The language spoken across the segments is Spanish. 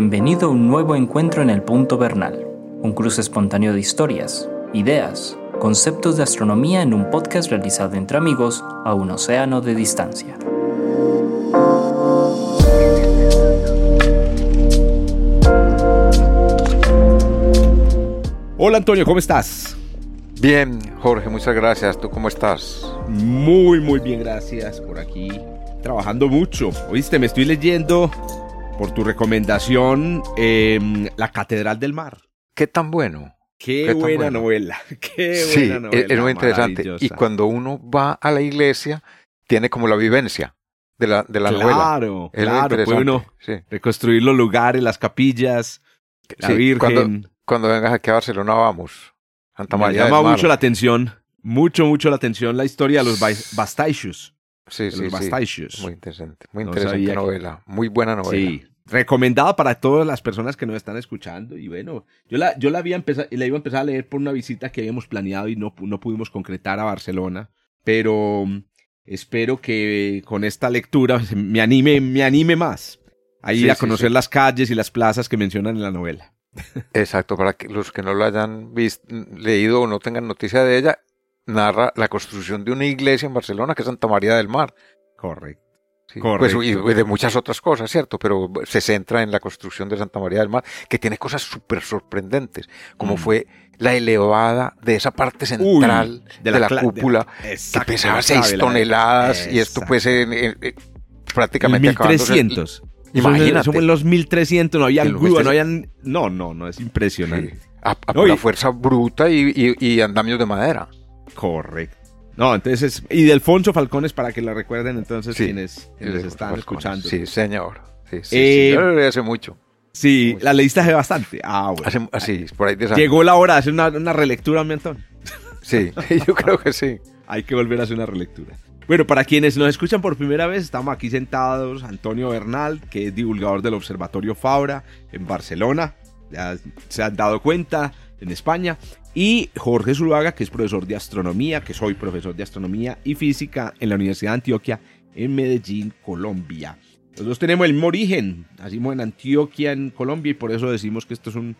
Bienvenido a un nuevo encuentro en el Punto Bernal, un cruce espontáneo de historias, ideas, conceptos de astronomía en un podcast realizado entre amigos a un océano de distancia. Hola Antonio, ¿cómo estás? Bien, Jorge, muchas gracias. ¿Tú cómo estás? Muy, muy bien, gracias por aquí. Trabajando mucho. Oíste, me estoy leyendo por tu recomendación em, La Catedral del Mar. ¿Qué tan bueno? Qué, buena novela. Qué sí, buena novela. es muy interesante. Y cuando uno va a la iglesia, tiene como la vivencia de la, de la novela. Claro, claro. Puede uno reconstruir los lugares, las capillas, la Virgen. Cuando, cuando vengas aquí a Barcelona, vamos. Santa María Me llama mucho la atención, mucho, mucho la atención la historia de los Bastaicios. Sí, sí, sí. Muy interesante, muy interesante novela, muy buena novela. Sí, recomendada para todas las personas que nos están escuchando. Y bueno, yo la, yo la, había empezado, la iba a empezar a leer por una visita que habíamos planeado y no, no pudimos concretar a Barcelona. Pero mm, espero que con esta lectura me anime, me anime más a ir a conocer las calles y las plazas que mencionan en la novela. Exacto, para que los que no lo hayan visto, leído o no tengan noticia de ella, narra la construcción de una iglesia en Barcelona que es Santa María del Mar. Correcto. Pues, y de muchas otras cosas, ¿cierto? Pero se centra en la construcción de Santa María del Mar, que tiene cosas súper sorprendentes, como mm. fue la elevada de esa parte central de, la, cúpula, que pesaba 6 toneladas, y esto pues prácticamente... 1300. Imagínate. Somos en los 1300, no había grúa, no habían... No, no, no, es impresionante. A, a fuerza bruta y, andamios de madera. Correcto. No, entonces, y de Alfonso Falcones para que la recuerden entonces quienes, están escuchando. Sí, señor. Sí, sí, eh, sí. hace mucho. Sí, la leíste hace bastante. Ah, bueno. así, por ahí Llegó la hora de hacer una, una relectura, mi Antón. Sí, yo creo que sí. Hay que volver a hacer una relectura. Bueno, para quienes nos escuchan por primera vez, estamos aquí sentados. Antonio Bernal, que es divulgador del Observatorio Fabra en Barcelona. Ya se han dado cuenta en España. Y Jorge Zuluaga, que es profesor de astronomía, que soy profesor de astronomía y física en la Universidad de Antioquia en Medellín, Colombia. Los dos tenemos el mismo origen, nacimos en Antioquia, en Colombia, y por eso decimos que esto es una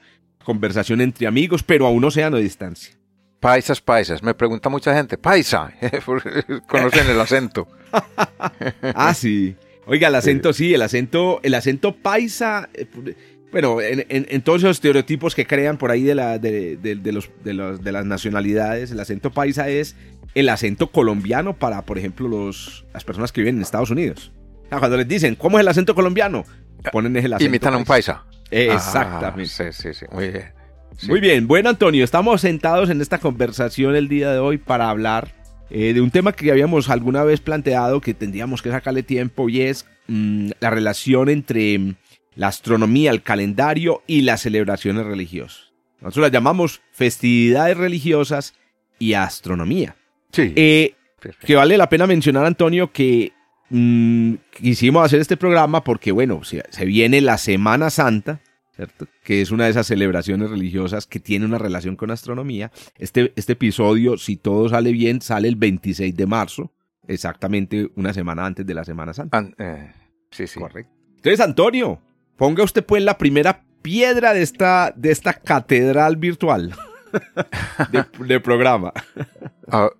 conversación entre amigos, pero a un océano de distancia. Paisas, paisas. Me pregunta mucha gente, paisa. Conocen el acento. ah, sí. Oiga, el acento, sí, el acento, el acento paisa. Bueno, en, todos esos estereotipos que crean por ahí de, la, de, los, de, las nacionalidades, el acento paisa es el acento colombiano para, por ejemplo, los, las personas que viven en Estados Unidos. cuando les dicen, ¿cómo es el acento colombiano? Ponen el acento. Imitan a un paisa. Exactamente. Ah, sí, sí, sí. Muy bien. Muy bien, bueno Antonio, estamos sentados en esta conversación el día de hoy para hablar eh, de un tema que habíamos alguna vez planteado que tendríamos que sacarle tiempo y es mm, la relación entre la astronomía, el calendario y las celebraciones religiosas. Nosotros las llamamos festividades religiosas y astronomía. Sí. Eh, que vale la pena mencionar, Antonio, que mm, quisimos hacer este programa porque, bueno, se viene la Semana Santa que es una de esas celebraciones religiosas que tiene una relación con astronomía. Este, este episodio, si todo sale bien, sale el 26 de marzo, exactamente una semana antes de la Semana Santa. Eh, sí, sí. Correcto. Entonces, Antonio, ponga usted pues la primera piedra de esta, de esta catedral virtual de, programa. A,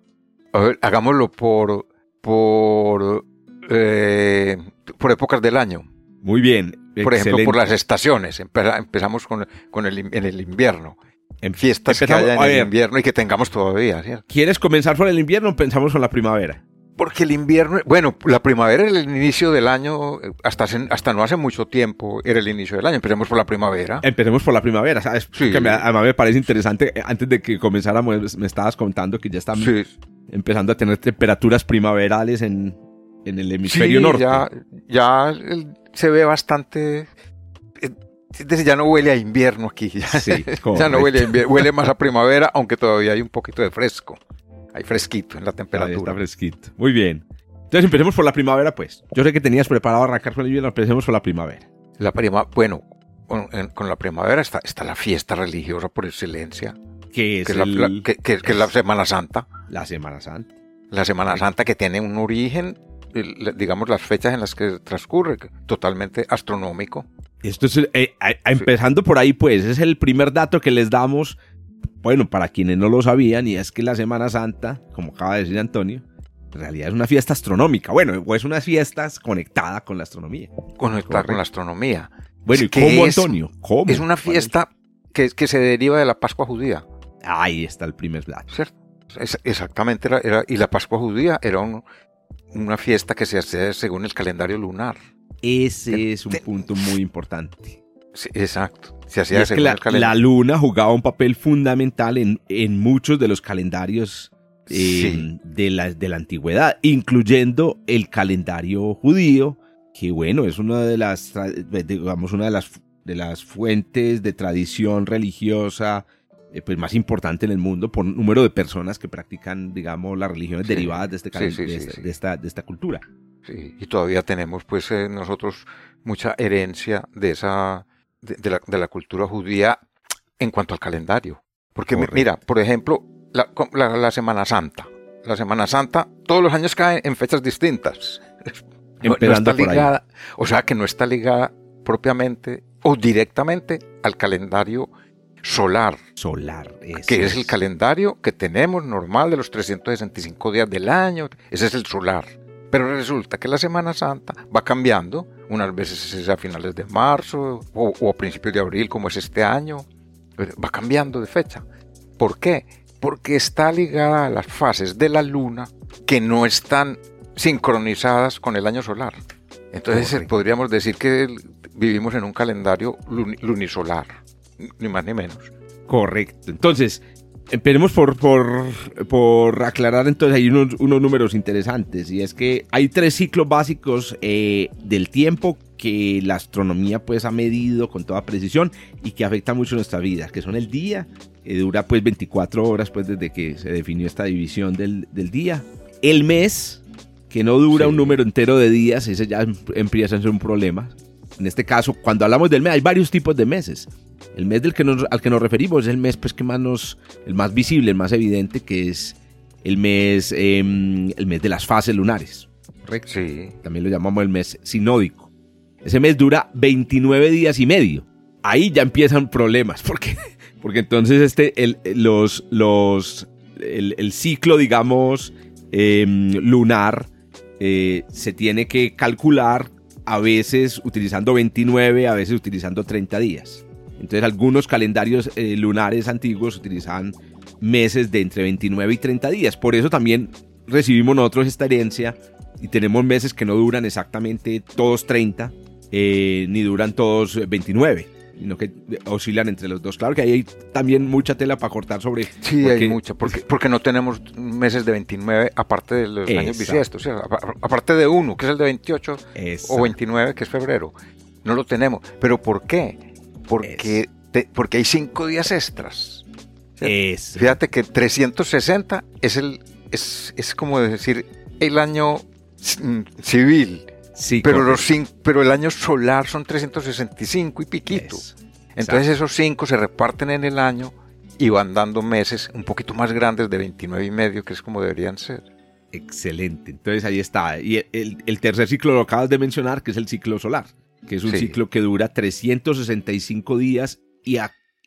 ver, hagámoslo por, por, eh, por épocas del año. Muy bien. Por ejemplo, por las estaciones. Empezamos con, con el, en el invierno. En fiestas que haya en el invierno y que tengamos todavía. ¿cierto? ¿Quieres comenzar por el invierno o pensamos con la primavera? Porque el invierno, bueno, la primavera es el inicio del año, hasta, hasta no hace mucho tiempo era el inicio del año. Empecemos por la primavera. Empecemos por la primavera, ¿sabes? Sí. Que me, además me parece interesante, eh, antes de que comenzáramos, me estabas contando que ya estamos empezando a tener temperaturas primaverales en, en el hemisferio sí, norte. Ya, ya se ve bastante. Decir, ya no huele a invierno aquí. Ya, sí, ya no huele a invierno, huele más a primavera, aunque todavía hay un poquito de fresco. Hay fresquito en la temperatura. está fresquito. Muy bien. Entonces empecemos por la primavera, pues. Yo sé que tenías preparado arrancar con el invierno, empecemos por la primavera. La prima, bueno, con, la primavera está, está la fiesta religiosa por excelencia. ¿Qué es, que, la, que, es la Semana Santa. La Semana Santa. La Semana Santa que tiene un origen digamos, las fechas en las que transcurre, totalmente astronómico. Esto es, eh, empezando por ahí, pues, es el primer dato que les damos, bueno, para quienes no lo sabían, y es que la Semana Santa, como acaba de decir Antonio, en realidad es una fiesta astronómica. Bueno, es una fiesta conectada con la astronomía. Conectada con la astronomía. Bueno, ¿y cómo, Antonio? ¿Cómo? Es una fiesta que, que se deriva de la Pascua judía. Ahí está el primer. ¿Cierto? exactamente, era, y la Pascua judía era una fiesta que se hacía según el calendario lunar. Ese es un punto muy importante. exacto. Se hacía según la, el calendario. la, luna jugaba un papel fundamental en, en muchos de los calendarios eh, de, la, de la antigüedad, incluyendo el calendario judío, que bueno, es una de las, digamos, una de las, de las fuentes de tradición religiosa eh, pues más importante en el mundo por número de personas que practican, digamos, las religiones derivadas de, este, de, esta, de esta cultura. Sí, y todavía tenemos pues eh, nosotros mucha herencia de esa, de, la, de la cultura judía en cuanto al calendario. Porque mira, por ejemplo, la, la, Semana Santa. La Semana Santa todos los años cae en fechas distintas. No, está ligada, o sea que no está ligada propiamente o directamente al calendario solar. Solar, que es el calendario que tenemos normal de los 365 días del año. Ese es el solar. Pero resulta que la Semana Santa va cambiando. Unas veces es a finales de marzo o, a principios de abril, como es este año. Va cambiando de fecha. ¿Por qué? Porque está ligada a las fases de la luna que no están sincronizadas con el año solar. Entonces podríamos decir que vivimos en un calendario lunisolar ni más ni menos. Correcto. Entonces, Esperemos por, por, aclarar entonces hay unos, números interesantes y es que hay tres ciclos básicos eh, del tiempo que la astronomía pues ha medido con toda precisión y que afecta mucho nuestra vida, que son el día, que dura pues 24 horas pues desde que se definió esta división del, día, el mes, que no dura un número entero de días, ese ya empieza a ser un problema. En este caso, cuando hablamos del mes, hay varios tipos de meses. El mes del que al que nos referimos es el mes pues, que más nos, el más visible, el más evidente, que es el mes, em, el mes de las fases lunares. Correcto. Sí. También lo llamamos el mes sinódico. Ese mes dura 29 días y medio. Ahí ya empiezan problemas, porque, porque entonces este, el, los, los, el, ciclo, digamos, em, lunar eh, se tiene que calcular a veces utilizando 29, a veces utilizando 30 días. Entonces algunos calendarios eh, lunares antiguos utilizaban meses de entre 29 y 30 días. Por eso también recibimos nosotros esta herencia y tenemos meses que no duran exactamente todos 30, eh, ni duran todos 29 sino que oscilan entre los dos. Claro que ahí hay también mucha tela para cortar sobre... Sí, hay mucha, porque, porque no tenemos meses de 29 aparte de los años bisiestos, aparte de uno, que es el de 28, o 29, que es febrero. No lo tenemos. ¿Pero por qué? porque, porque hay cinco días extras. Fíjate que 360 es, el, es, es como decir el año civil. Sí, pero, los pero el año solar son 365 y piquito. Entonces esos cinco se reparten en el año y van dando meses un poquito más grandes de 29 y medio, que es como deberían ser. Excelente. Entonces ahí está. Y el, el tercer ciclo lo acabas de mencionar, que es el ciclo solar que es un ciclo que dura 365 días y,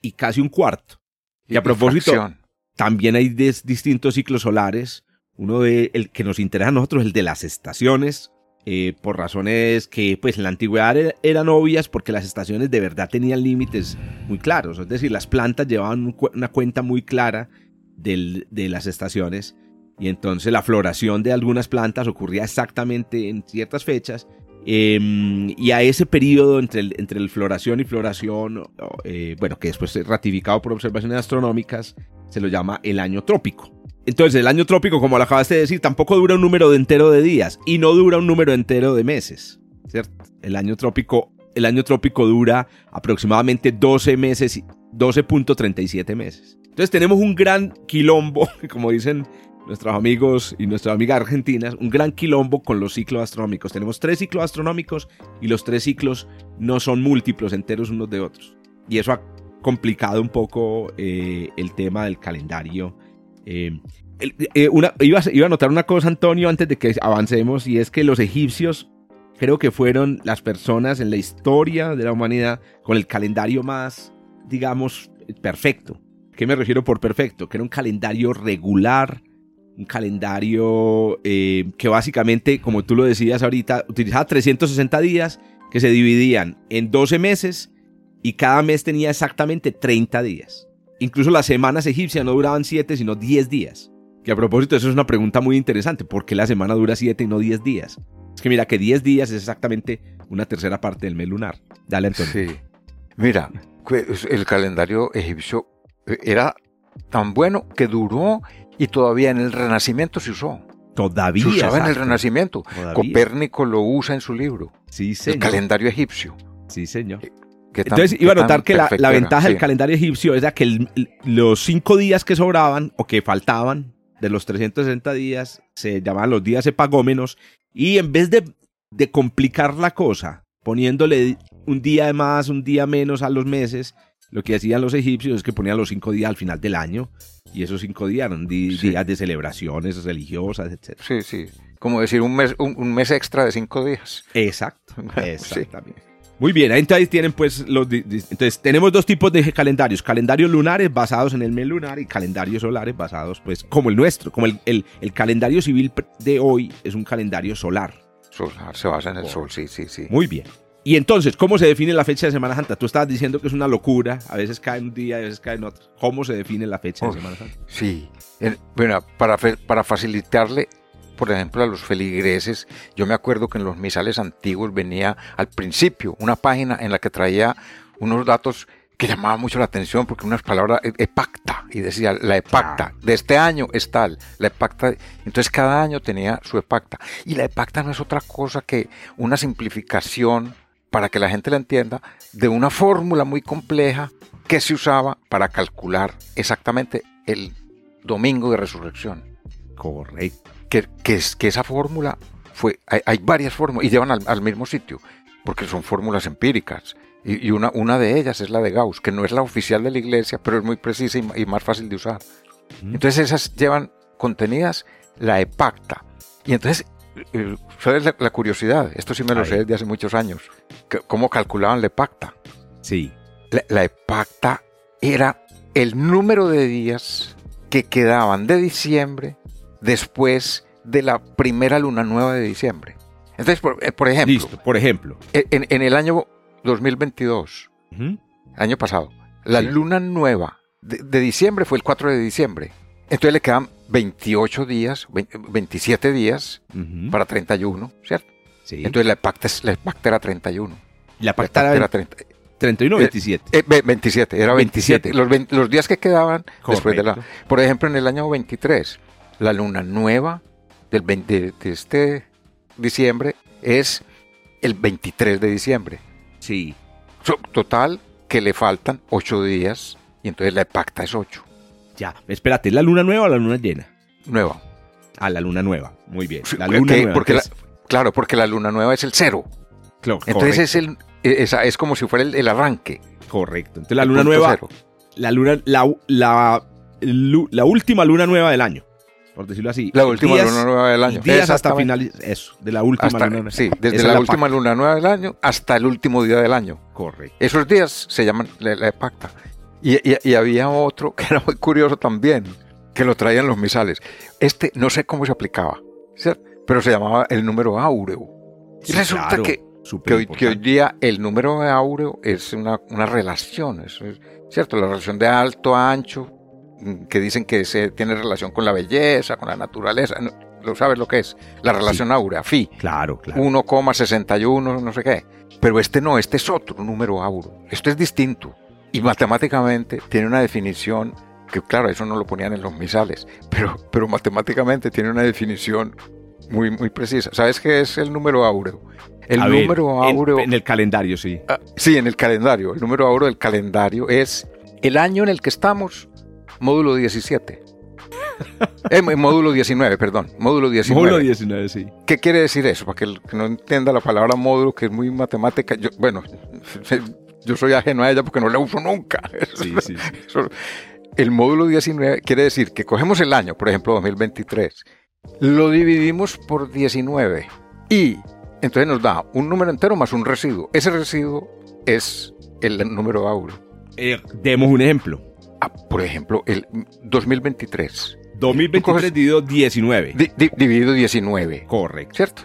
y casi un cuarto. Y, a propósito, también hay distintos ciclos solares. Uno de el que nos interesa a nosotros, el de las estaciones, eh, por razones que pues en la antigüedad eran obvias porque las estaciones de verdad tenían límites muy claros. Es decir, las plantas llevaban una cuenta muy clara de las estaciones y entonces la floración de algunas plantas ocurría exactamente en ciertas fechas Em, y a ese periodo entre el, entre el floración y floración, eh, bueno, que después es ratificado por observaciones astronómicas, se lo llama el año trópico. Entonces, el año trópico, como lo acabaste de decir, tampoco dura un número entero de días y no dura un número entero de meses, ¿cierto? El año trópico, el año trópico dura aproximadamente 12 meses, 12.37 meses. Entonces tenemos un gran quilombo, como dicen nuestros amigos y nuestras amigas argentinas, un gran quilombo con los ciclos astronómicos. Tenemos tres ciclos astronómicos y los tres ciclos no son múltiplos enteros unos de otros. Y eso ha complicado un poco eh, el tema del calendario. Eh, eh, iba, a notar una cosa, Antonio, antes de que avancemos, y es que los egipcios creo que fueron las personas en la historia de la humanidad con el calendario más, digamos, perfecto. ¿Qué me refiero por perfecto? Que era un calendario regular, un calendario eh, que básicamente, como tú lo decías ahorita, utilizaba 360 días que se dividían en 12 meses y cada mes tenía exactamente 30 días. Incluso las semanas egipcias no duraban 7, sino 10 días. Que a propósito, eso es una pregunta muy interesante. ¿Por qué la semana dura 7 y no 10 días? Es que mira que 10 días es exactamente una tercera parte del mes lunar. Dale, Antonio. Sí. Mira, el calendario egipcio eh, era tan bueno que duró y todavía en el Renacimiento se usó. Todavía. Se usaba en el Renacimiento. Copérnico lo usa en su libro. Sí, señor. El calendario egipcio. Sí, señor. Entonces iba a notar que la, ventaja del calendario egipcio era que los cinco días que sobraban o que faltaban de los 360 días se llamaban los días epagómenos y en vez de, de complicar la cosa poniéndole un día de más, un día menos a los meses, lo que hacían los egipcios es que ponían los cinco días al final del año y esos cinco días eran días de celebraciones religiosas, etc. Sí, sí. Como decir un mes, un, mes extra de cinco días. Exacto, exactamente. Muy bien, entonces tienen pues los... Entonces tenemos dos tipos de calendarios, calendarios lunares basados en el mes lunar y calendarios solares basados pues como el nuestro, como el, el, el calendario civil de hoy es un calendario solar. Solar, se basa en el sol, sí, sí, sí. Muy bien. Y entonces, ¿cómo se define la fecha de Semana Santa? Tú estabas diciendo que es una locura, a veces cae un día, a veces cae en otro. ¿Cómo se define la fecha de Semana Santa? Sí, bueno, para, para facilitarle, por ejemplo, a los feligreses, yo me acuerdo que en los misales antiguos venía al principio una página en la que traía unos datos que llamaban mucho la atención porque unas palabras, e, epacta, y decía, la epacta de este año es tal, la epacta, entonces cada año tenía su epacta. Y la epacta no es otra cosa que una simplificación para que la gente la entienda, de una fórmula muy compleja que se usaba para calcular exactamente el domingo de resurrección. Correcto. Que, que, que esa fórmula fue, hay, varias fórmulas y llevan al, mismo sitio, porque son fórmulas empíricas. Y, una, una de ellas es la de Gauss, que no es la oficial de la iglesia, pero es muy precisa y, más fácil de usar. Entonces esas llevan contenidas la epacta. Y entonces eh, ¿Sabes la, curiosidad? Esto sí me lo sé desde hace muchos años. ¿Cómo calculaban la epacta? Sí. La, epacta era el número de días que quedaban de diciembre después de la primera luna nueva de diciembre. Entonces, por, eh, ejemplo. Listo, por ejemplo. En, el año 2022, año pasado, la luna nueva de, diciembre fue el 4 de diciembre. Entonces le quedan 28 días, 27 días para 31, ¿cierto? Sí. Entonces la pacta, la pacta era 31. La pacta, era, 31 o 27. Eh, 27, era 27. Los, días que quedaban después de la... Por ejemplo, en el año 23, la luna nueva del 20, de este diciembre es el 23 de diciembre. Sí. total, que le faltan 8 días y entonces la pacta es 8. Ya, espérate, ¿la luna nueva o la luna llena? Nueva. Ah, la luna nueva. Muy bien. La luna nueva. Porque claro, porque la luna nueva es el cero. Claro, Entonces es el es, es, como si fuera el, arranque. Correcto. Entonces la luna nueva. La luna, la, la, la, última luna nueva del año. Por decirlo así. La última luna nueva del año. Días hasta final. Eso, de la última luna nueva. Sí, desde la, última luna nueva del año hasta el último día del año. Correcto. Esos días se llaman la, la pacta. Y, había otro que era muy curioso también, que lo traían los misales. Este no sé cómo se aplicaba, pero se llamaba el número áureo. Y resulta que, hoy, día el número áureo es una, relación, eso es, ¿cierto? La relación de alto a ancho, que dicen que se tiene relación con la belleza, con la naturaleza. ¿Lo sabes lo que es? La relación áurea, phi. Claro, claro. 1,61, no sé qué. Pero este no, este es otro número áureo. Esto es distinto. Y matemáticamente tiene una definición que, claro, eso no lo ponían en los misales, pero, pero matemáticamente tiene una definición muy, muy precisa. ¿Sabes qué es el número áureo? El número áureo. En, el calendario, sí. Ah, sí, en el calendario. El número áureo del calendario es el año en el que estamos, módulo 17. eh, módulo 19, perdón. Módulo 19. Módulo 19, sí. ¿Qué quiere decir eso? Para que, el que no entienda la palabra módulo, que es muy matemática. Yo, bueno, yo soy ajeno a ella porque no la uso nunca. Sí, sí, el módulo 19 quiere decir que cogemos el año, por ejemplo 2023, lo dividimos por 19 y Entonces nos da un número entero más un residuo. Ese residuo es el número áureo. Eh, demos un ejemplo. Ah, por ejemplo, el 2023. 2023 dividido 19. dividido 19. Correcto. ¿Cierto?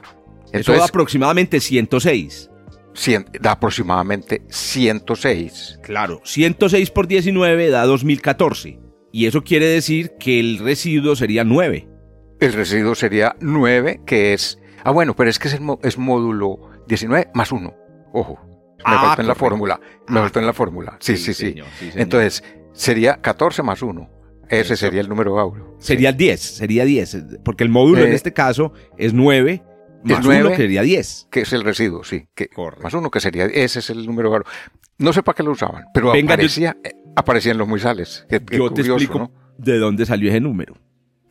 Eso da aproximadamente 106. da aproximadamente 106. Claro, 106 por 19 da 2014. Y eso quiere decir que el residuo sería 9. El residuo sería 9, que es... Ah, bueno, pero es que es, es módulo 19 más 1. Ojo, me ah, faltó en la fórmula. Me ah. faltó en la fórmula. Sí, sí, sí. Entonces, sería 14 más 1. Ese sería el número áureo. Sería el 10, sería 10. Porque el módulo en eh, este caso es 9 más 1 que sería 10. Que es el residuo, sí. Que, más 1 que sería, ese es el número áureo. No sé para qué lo usaban, pero aparecía, eh, aparecían los muisales. yo te explico de dónde salió ese número.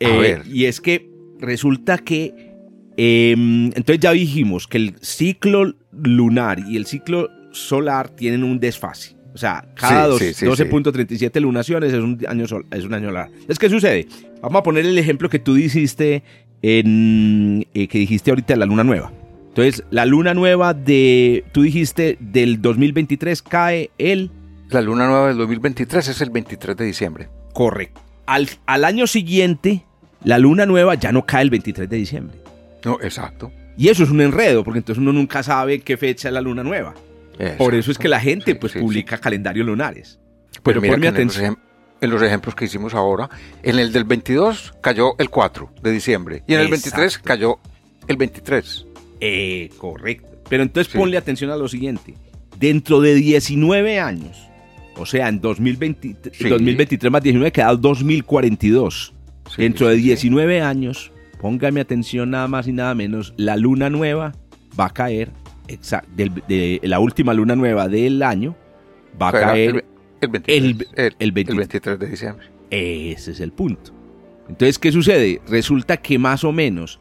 Eh, y es que resulta que, em, entonces ya dijimos que el ciclo lunar y el ciclo solar tienen un desfase. O sea, cada 12.37 lunaciones es un año es un año solar. Es que sucede. Vamos a poner el ejemplo que tú dijiste en eh, que dijiste ahorita la luna nueva. Entonces, la luna nueva de tú dijiste del 2023 cae el la luna nueva del 2023 es el 23 de diciembre. Correcto. Al, al año siguiente, la luna nueva ya no cae el 23 de diciembre. No, exacto. Y eso es un enredo, porque entonces uno nunca sabe qué fecha es la luna nueva. Por eso es que la gente pues publica calendarios lunares. Pero, mira que en los, ejemplos que hicimos ahora, en el del 22 cayó el 4 de diciembre y en el 23 cayó el 23. Eh, correcto. Pero entonces ponle atención a lo siguiente. Dentro de 19 años, o sea, en 2020, 2023 más 19 queda 2042. Dentro de 19 años, póngame atención nada más y nada menos, la luna nueva va a caer, de, la última luna nueva del año, va a caer el, 23, de diciembre. Ese es el punto. Entonces, ¿qué sucede? Resulta que más o menos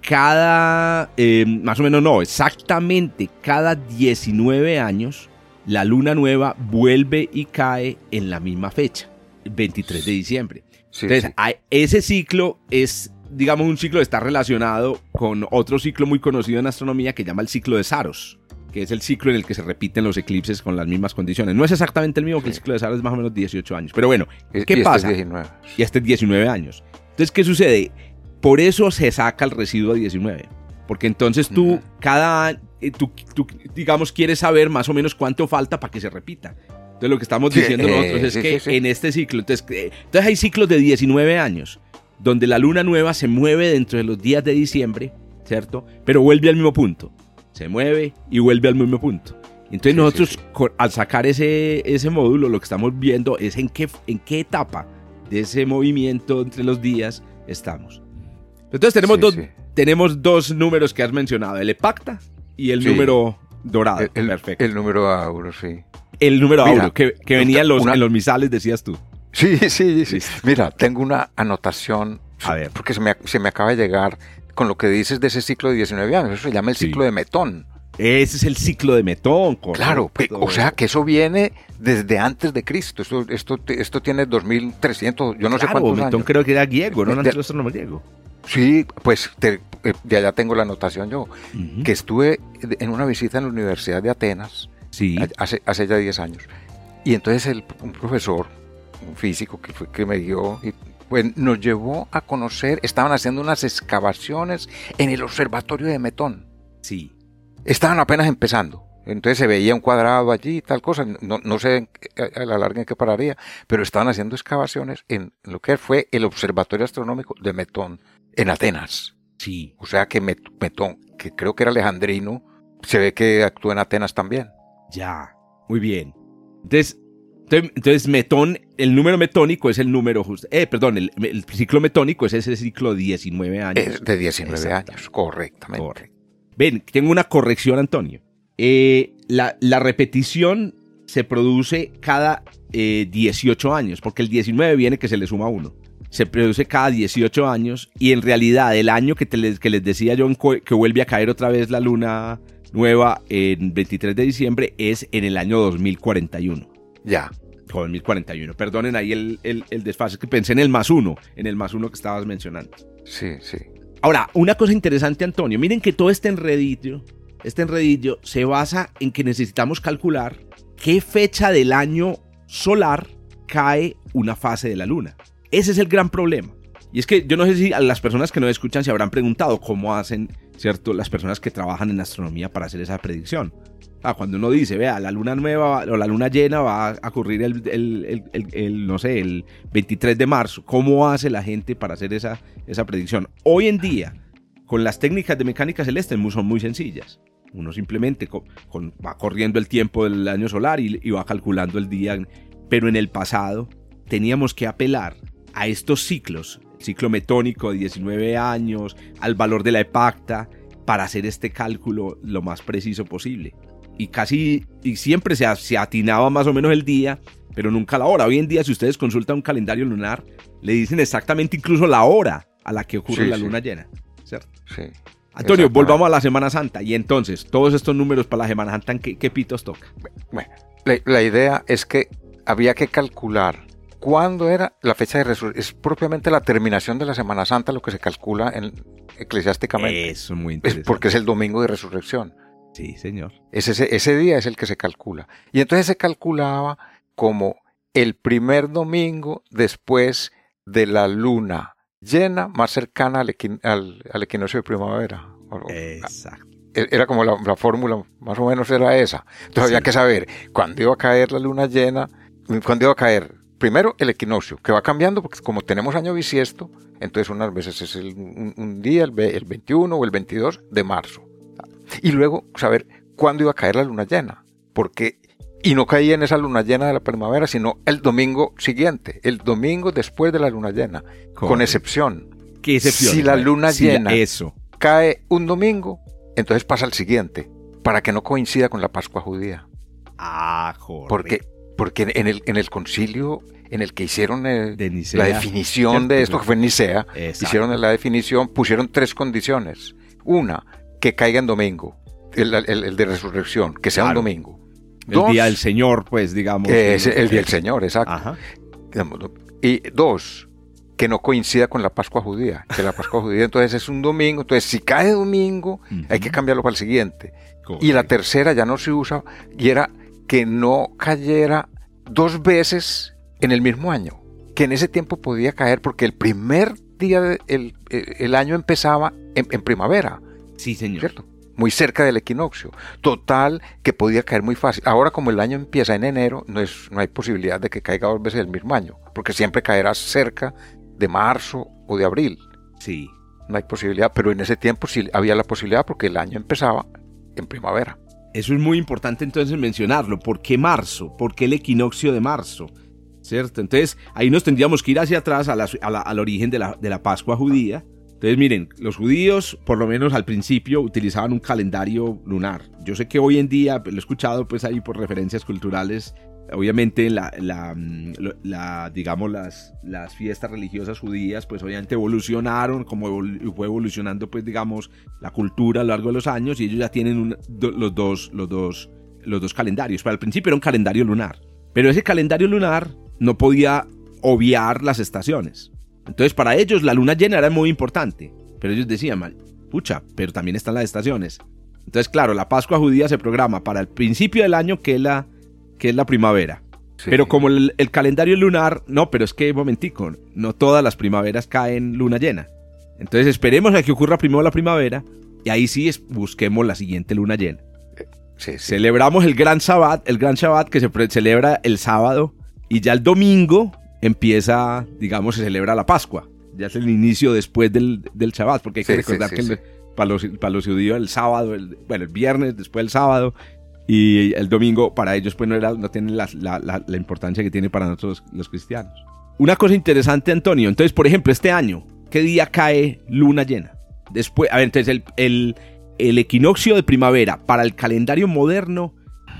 cada, eh, más o menos no, exactamente cada 19 años, la luna nueva vuelve y cae en la misma fecha, 23 de diciembre. Entonces, ese ciclo es, digamos, un ciclo está relacionado con otro ciclo muy conocido en astronomía que llama el ciclo de Saros, que es el ciclo en el que se repiten los eclipses con las mismas condiciones. No es exactamente el mismo que el ciclo de Saros, es más o menos 18 años. Pero bueno, ¿qué y este pasa? Este 19. Y este es 19 años. Entonces, ¿qué sucede? Por eso se saca el residuo 19. Porque entonces tú, cada, eh, tú, tú, digamos, quieres saber más o menos cuánto falta para que se repita. Entonces lo que estamos diciendo nosotros es que en este ciclo, entonces, eh, entonces hay ciclos de 19 años, donde la luna nueva se mueve dentro de los días de diciembre, ¿cierto? Pero vuelve al mismo punto. Se mueve y vuelve al mismo punto. Entonces nosotros al sacar ese, ese módulo lo que estamos viendo es en qué, en qué etapa de ese movimiento entre los días estamos. Entonces tenemos, dos, tenemos dos números que has mencionado, el EPACTA y el número dorado. El, Perfecto. El número auro, sí. El número auro, que, venía en los, en los misales, decías tú. Sí, sí, sí. Mira, tengo una anotación. A ver. Porque se me, se me acaba de llegar con lo que dices de ese ciclo de 19 años. Eso se llama el ciclo de Metón. Ese es el ciclo de Metón, Claro, o sea que eso viene desde antes de Cristo. Esto, esto, esto tiene 2300, yo no sé cuántos Metón creo que era griego, no era astrónomo griego. Sí, pues eh, de allá tengo la anotación yo, que estuve en una visita en la Universidad de Atenas sí. hace, hace ya 10 años. Y entonces el, un profesor, un físico que, fue, que me dio, y, pues nos llevó a conocer, estaban haciendo unas excavaciones en el observatorio de Metón. Sí. Estaban apenas empezando. Entonces se veía un cuadrado allí y tal cosa. No, no sé a la larga en qué pararía, pero estaban haciendo excavaciones en lo que fue el Observatorio Astronómico de Metón en Atenas. Sí. O sea que Metón, que creo que era alejandrino, se ve que actuó en Atenas también. Ya, muy bien. Entonces, entonces, metón, el número metónico es el número justo. Eh, perdón, el, ciclo metónico es ese ciclo de 19 años. de 19 años, correctamente. Ven, tengo una corrección, Antonio. Eh, la, la, repetición se produce cada 18 eh, años, porque el 19 viene que se le suma uno se produce cada 18 años y en realidad el año que, te les, que les decía yo que vuelve a caer otra vez la luna nueva en 23 de diciembre es en el año 2041. Ya. 2041. Perdonen ahí el, el, el desfase, que pensé en el más uno, en el más uno que estabas mencionando. Sí, sí. Ahora, una cosa interesante, Antonio, miren que todo este enredito este enredillo se basa en que necesitamos calcular qué fecha del año solar cae una fase de la luna. Ese es el gran problema. Y es que yo no sé si a las personas que nos escuchan se habrán preguntado cómo hacen, ¿cierto? Las personas que trabajan en astronomía para hacer esa predicción. Ah, cuando uno dice, vea, la luna nueva o la luna llena va a ocurrir el, no sé, el 23 de marzo. ¿Cómo hace la gente para hacer esa, esa predicción? Hoy en día, con las técnicas de mecánica celeste son muy sencillas. Uno simplemente va corriendo el tiempo del año solar y, y va calculando el día. Pero en el pasado teníamos que apelar a estos ciclos, ciclo metónico de 19 años, al valor de la epacta, para hacer este cálculo lo más preciso posible. Y casi, y siempre se, se atinaba más o menos el día, pero nunca la hora. Hoy en día, si ustedes consultan un calendario lunar, le dicen exactamente incluso la hora a la que ocurre la luna llena. ¿Cierto? Sí. Antonio, volvamos a la Semana Santa. Y entonces, todos estos números para la Semana Santa, ¿qué, pitos toca? Bueno, la idea es que había que calcular ¿Cuándo era la fecha de resurrección? Es propiamente la terminación de la Semana Santa lo que se calcula en, eclesiásticamente. Eso es muy interesante. Es porque es el domingo de resurrección. Sí, señor. ese, ese día es el que se calcula. Y entonces se calculaba como el primer domingo después de la luna llena más cercana al, equinoccio de primavera. Exacto. E, era como la, fórmula, más o menos era esa. Entonces había que saber cuándo iba a caer la luna llena, cuándo iba a caer primero el equinoccio, que va cambiando porque como tenemos año bisiesto, entonces unas veces es un, día, el, 21 o el 22 de marzo. Y luego saber cuándo iba a caer la luna llena, porque y no caía en esa luna llena de la primavera, sino el domingo siguiente, el domingo después de la luna llena, con excepción. ¿Qué excepción? Si la luna llena eso. cae un domingo, entonces pasa al siguiente, para que no coincida con la Pascua judía. Ah, joder. Porque porque en el, en el concilio en el que hicieron la definición de esto, que fue en Nicea, hicieron la definición, pusieron tres condiciones. Una, que caiga en domingo, el, de resurrección, que sea un domingo. El día del Señor, pues, digamos. Es el día del Señor, exacto. Y dos, que no coincida con la Pascua judía, que la Pascua judía entonces es un domingo, entonces si cae domingo hay que cambiarlo para el siguiente. Y la tercera ya no se usa y era que no cayera dos veces en el mismo año, que en ese tiempo podía caer porque el primer día del el año empezaba en, primavera. Sí, señor. ¿Cierto? Muy cerca del equinoccio. Total, que podía caer muy fácil. Ahora, como el año empieza en enero, no, es, no hay posibilidad de que caiga dos veces el mismo año, porque siempre caerá cerca de marzo o de abril. Sí. No hay posibilidad, pero en ese tiempo sí había la posibilidad porque el año empezaba en primavera. Eso es muy importante entonces mencionarlo. ¿Por qué marzo? ¿Por qué el equinoccio de marzo? ¿Cierto? Entonces ahí nos tendríamos que ir hacia atrás al origen de la, de la Pascua judía. Entonces miren, los judíos por lo menos al principio utilizaban un calendario lunar. Yo sé que hoy en día, lo he escuchado pues ahí por referencias culturales, obviamente la, la, digamos las, las fiestas religiosas judías pues obviamente evolucionaron como fue evolucionando pues digamos la cultura a lo largo de los años y ellos ya tienen los dos los dos los dos calendarios pero al principio era un calendario lunar pero ese calendario lunar no podía obviar las estaciones entonces para ellos la luna llena era muy importante pero ellos decían mal pucha pero también están las estaciones entonces claro la Pascua judía se programa para el principio del año que es la que es la primavera. Pero como el, calendario lunar, no, pero es que, momentico, no todas las primaveras caen luna llena. Entonces esperemos a que ocurra primero la primavera y ahí sí busquemos la siguiente luna llena. Celebramos el gran Shabbat, el gran Shabbat que se celebra el sábado y ya el domingo empieza, digamos, se celebra la Pascua. Ya es el inicio después del, del Shabbat, porque hay que recordar que para, los, para los judíos el sábado, el, bueno, el viernes después del sábado y el domingo para ellos pues no, era, no tiene la, la, importancia que tiene para nosotros los cristianos. Una cosa interesante, Antonio. Entonces, por ejemplo, este año, ¿qué día cae luna llena? Después, a ver, entonces el, el, el equinoccio de primavera para el calendario moderno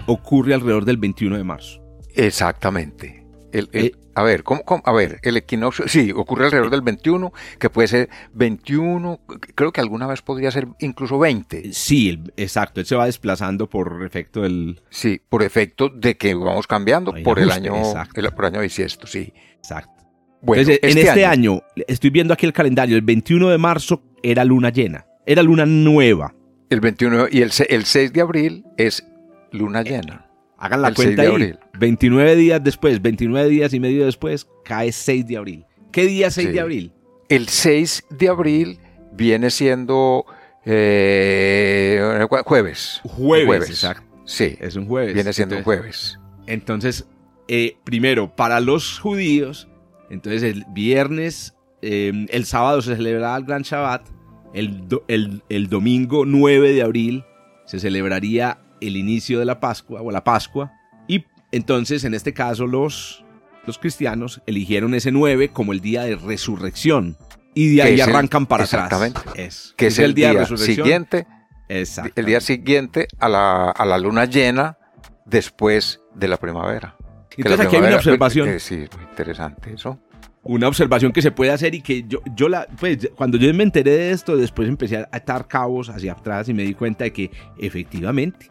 ocurre alrededor del 21 de marzo. Exactamente. El, el, eh, a ver, ¿cómo, a ver, el equinoccio, sí, ocurre alrededor del 21, que puede ser 21, creo que alguna vez podría ser incluso 20. Sí, exacto, él se va desplazando por efecto del... Sí, por efecto de que vamos cambiando por el año, el, por año bisiesto, sí. Exacto. Bueno, en este, este año, estoy viendo aquí el calendario, el 21 de marzo era luna llena, era luna nueva. El 21 y el, el 6 de abril es luna llena. Hagan la cuenta de Abril. 29 días después, 29 días y medio después, cae 6 de abril. ¿Qué día 6 de abril? El 6 de abril viene siendo eh, jueves. Jueves, exacto. Sí. Es un jueves. Viene siendo un jueves. Entonces, eh, primero, para los judíos, entonces el viernes, eh, el sábado se celebrará el Gran Shabbat, el, el, domingo 9 de abril se celebraría el inicio de la Pascua o la Pascua, y entonces en este caso los, los cristianos eligieron ese 9 como el día de resurrección, y de ahí arrancan para exactamente, atrás. que es, el, día, siguiente. El día siguiente a la, a la luna llena después de la primavera. Entonces aquí hay una observación. Eh, sí, muy interesante eso. Una observación que se puede hacer y que yo, yo la, pues cuando yo me enteré de esto, después empecé a atar cabos hacia atrás y me di cuenta de que efectivamente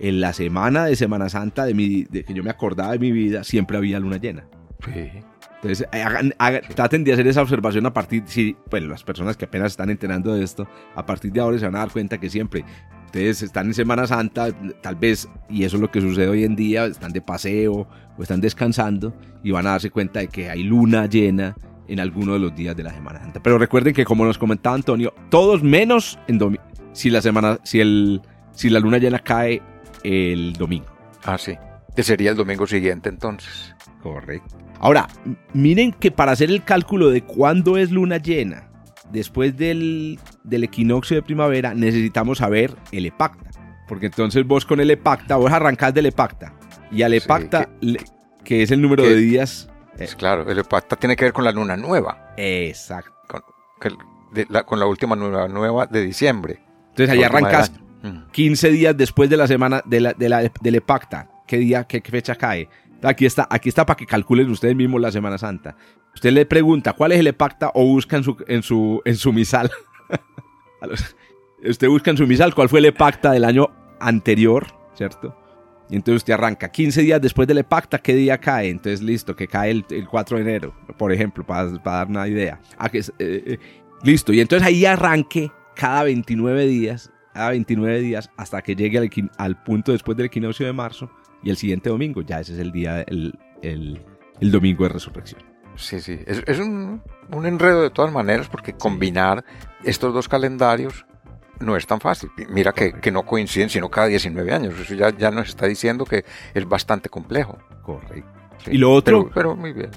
en la semana de Semana Santa de, mi, de que yo me acordaba de mi vida, siempre había luna llena. Sí. Entonces, hagan, traten de hacer esa observación a partir, si, pues las personas que apenas están enterando de esto, a partir de ahora se van a dar cuenta que siempre ustedes están en Semana Santa, tal vez, y eso es lo que sucede hoy en día, están de paseo o están descansando y van a darse cuenta de que hay luna llena en alguno de los días de la Semana Santa. Pero recuerden que como nos comentaba Antonio, todos menos en si la semana, si el, si la luna llena cae el domingo. Ah, sí. Que sería el domingo siguiente entonces. Correcto. Ahora, miren que para hacer el cálculo de cuándo es luna llena, después del, equinoccio de primavera, necesitamos saber el epacta. Porque entonces vos con el epacta, vos arrancás del epacta. Y al epacta, que, es el número de días. Es claro, el epacta tiene que ver con la luna nueva. Exacto. Con, la, con la última luna nueva de diciembre. Entonces ahí arrancas 15 días después de la semana de la, del epacta. ¿Qué día, qué fecha cae? Aquí está, aquí está para que calculen ustedes mismos la Semana Santa. Usted le pregunta cuál es el epacta o busca en su, en su, en su misal. usted busca en su misal cuál fue el epacta del año anterior, ¿cierto? Y entonces usted arranca 15 días después del epacta, ¿qué día cae? Entonces listo, que cae el, 4 de enero, por ejemplo, para, dar una idea. Ah, que eh, eh, listo, y entonces ahí arranque cada 29 días, cada 29 días hasta que llegue al, al punto después del equinoccio de marzo y el siguiente domingo, ya ese es el día, el, el, el domingo de resurrección. Sí, sí, es, es un, un, enredo de todas maneras porque combinar estos dos calendarios no es tan fácil. Mira que, que, no coinciden sino cada 19 años. Eso ya, ya nos está diciendo que es bastante complejo. Correcto. y lo otro pero, muy bien.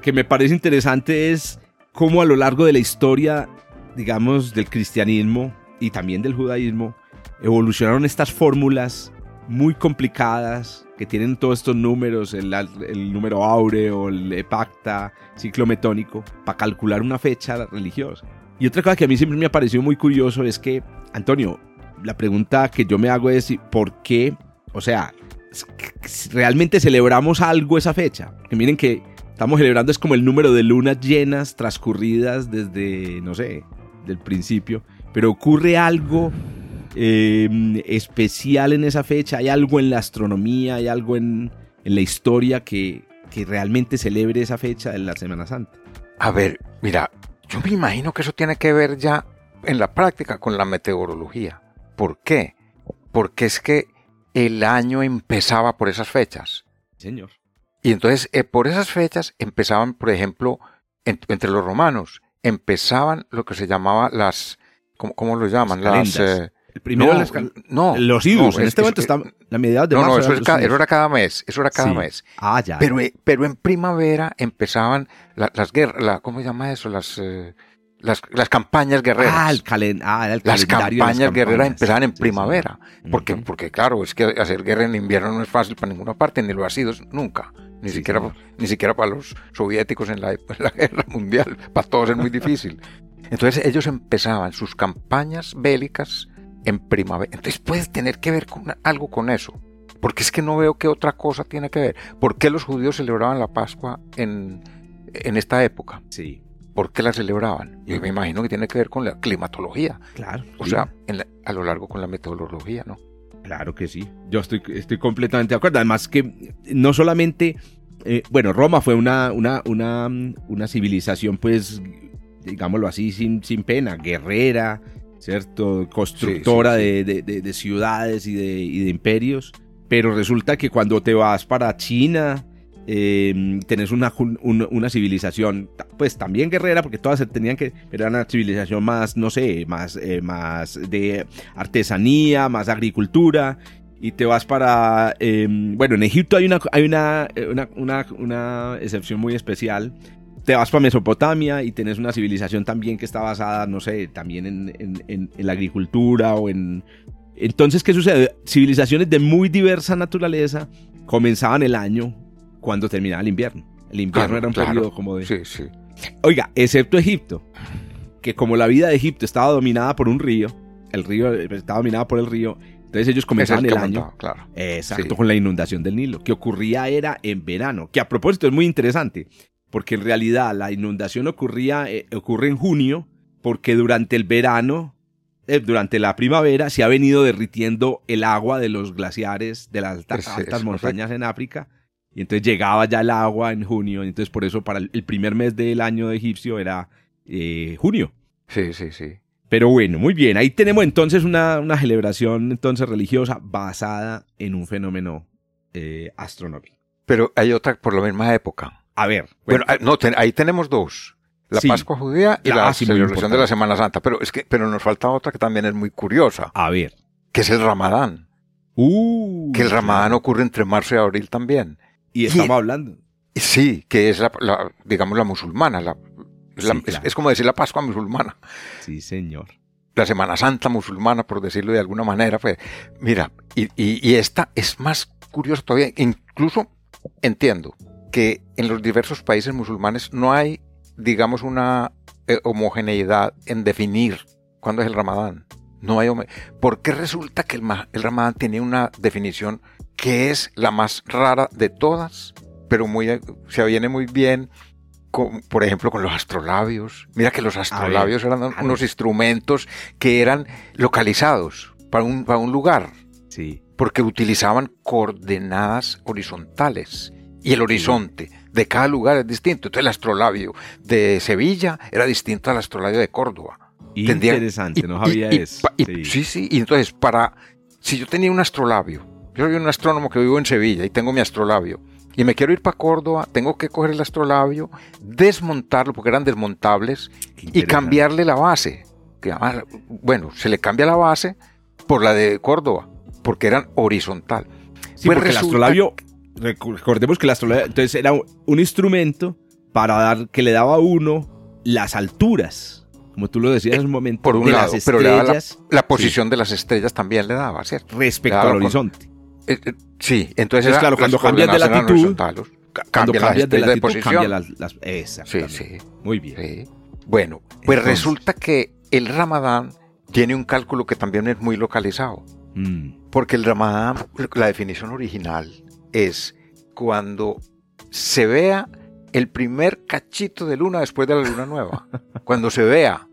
que me parece interesante es cómo a lo largo de la historia, digamos, del cristianismo y también del judaísmo, evolucionaron estas fórmulas muy complicadas que tienen todos estos números, el, número áureo, el epacta, ciclo metónico, para calcular una fecha religiosa. Y otra cosa que a mí siempre me ha parecido muy curioso es que, Antonio, la pregunta que yo me hago es por qué, o sea, realmente celebramos algo esa fecha. Que miren que estamos celebrando es como el número de lunas llenas transcurridas desde, no sé, del principio, pero ocurre algo Em, especial en esa fecha? ¿Hay algo en la astronomía, hay algo en, la historia que, que realmente celebre esa fecha de la Semana Santa? A ver, mira, yo me imagino que eso tiene que ver ya en la práctica con la meteorología. ¿Por qué? Porque es que el año empezaba por esas fechas. Señor. Y entonces eh, por esas fechas empezaban, por ejemplo, entre los romanos, empezaban lo que se llamaba las, ¿cómo, lo llaman? Las, el primero no, los idus. en este momento está la mediados de no, marzo. No, eso, era cada mes. Eso era cada mes. Ah, ya. Pero, eh, pero en primavera empezaban las guerras. La, ¿Cómo se llama eso? Las, eh, las, las, campañas guerreras. Ah, el, calen, ah, el las campañas las guerreras empezaban en primavera. porque, porque, claro, es que hacer guerra en invierno no es fácil para ninguna parte, ni lo ha sido nunca. Ni, siquiera, ni siquiera para los soviéticos en la, en la guerra mundial. Para todos es muy difícil. Entonces ellos empezaban sus campañas bélicas en primavera. Entonces puede tener que ver con algo con eso. Porque es que no veo qué otra cosa tiene que ver. ¿Por qué los judíos celebraban la Pascua en, en esta época? Sí. ¿Por qué la celebraban? Yo me imagino que tiene que ver con la climatología. Claro. O sea, a lo largo con la metodología, ¿no? Claro que sí. Yo estoy, estoy completamente de acuerdo. Además que no solamente, eh, bueno, Roma fue una, una, una, una civilización, pues, digámoslo así, sin, sin pena, guerrera, ¿cierto? Constructora De, ciudades y de, imperios. Pero resulta que cuando te vas para China, eh, tenés una, una, civilización, pues también guerrera, porque todas tenían que, pero era una civilización más, no sé, más, eh, más de artesanía, más agricultura, y te vas para, em, bueno, en Egipto hay una, hay una, una, una, excepción muy especial, te vas para Mesopotamia y tenés una civilización también que está basada, no sé, también en, en, en la agricultura o en... Entonces, ¿qué sucede? Civilizaciones de muy diversa naturaleza comenzaban el año cuando terminaba el invierno. El invierno era un periodo como de... Sí, sí. Oiga, excepto Egipto, que como la vida de Egipto estaba dominada por un río, el río estaba dominada por el río, entonces ellos comenzaban el, año, claro. exacto, con la inundación del Nilo, que ocurría era en verano, que a propósito es muy interesante, porque en realidad la inundación ocurría, eh, ocurre en junio, porque durante el verano, eh, durante la primavera, se ha venido derritiendo el agua de los glaciares de las altas, montañas en África, y entonces llegaba ya el agua en junio, y entonces por eso para el, primer mes del año de egipcio era eh, junio. Sí, sí, sí. Pero bueno, muy bien, ahí tenemos entonces una, una celebración entonces religiosa basada en un fenómeno eh, astronómico. Pero hay otra por la misma época. A ver. Bueno, ah, no, ahí tenemos dos. La Pascua judía y la, celebración de la Semana Santa. Pero es que, pero nos falta otra que también es muy curiosa. A ver. Que es el Ramadán. Uh, que el Ramadán ocurre entre marzo y abril también. Y estamos hablando. Sí, que es la, digamos, la musulmana. La, es, como decir la Pascua musulmana. Sí, señor. La Semana Santa musulmana, por decirlo de alguna manera. Pues, mira, y, y, esta es más curiosa todavía. Incluso entiendo que en los diversos países musulmanes no hay, digamos, una eh, homogeneidad en definir cuándo es el Ramadán. No hay porque resulta que el, el Ramadán tiene una definición que es la más rara de todas, pero muy, se viene muy bien, con, por ejemplo, con los astrolabios. Mira que los astrolabios eran unos instrumentos que eran localizados para un, para un lugar. Sí. Porque utilizaban coordenadas horizontales. Y el horizonte de cada lugar es distinto. Entonces el astrolabio de Sevilla era distinto al astrolabio de Córdoba. Interesante, no sabía eso. sí, sí. Y entonces, para. Si yo tenía un astrolabio yo soy un astrónomo que vivo en Sevilla y tengo mi astrolabio. Y me quiero ir para Córdoba, tengo que coger el astrolabio, desmontarlo porque eran desmontables y cambiarle la base. Que bueno, se le cambia la base por la de Córdoba, porque eran horizontal. Sí, pues porque el astrolabio, recordemos que el astrolabio entonces era un instrumento para dar que le daba a uno las alturas como tú lo decías en un momento, por un lado, pero la, posición de las estrellas también le daba, ¿cierto? Respecto al horizonte. Eh, eh, sí, entonces, claro, cuando cambias de latitud, cuando cambias de latitud, posición. cambia las, las sí, sí. Muy bien. Bueno, pues resulta que el Ramadán tiene un cálculo que también es muy localizado. Mm. Porque el Ramadán, la definición original es cuando se vea el primer cachito de luna después de la luna nueva. cuando se vea.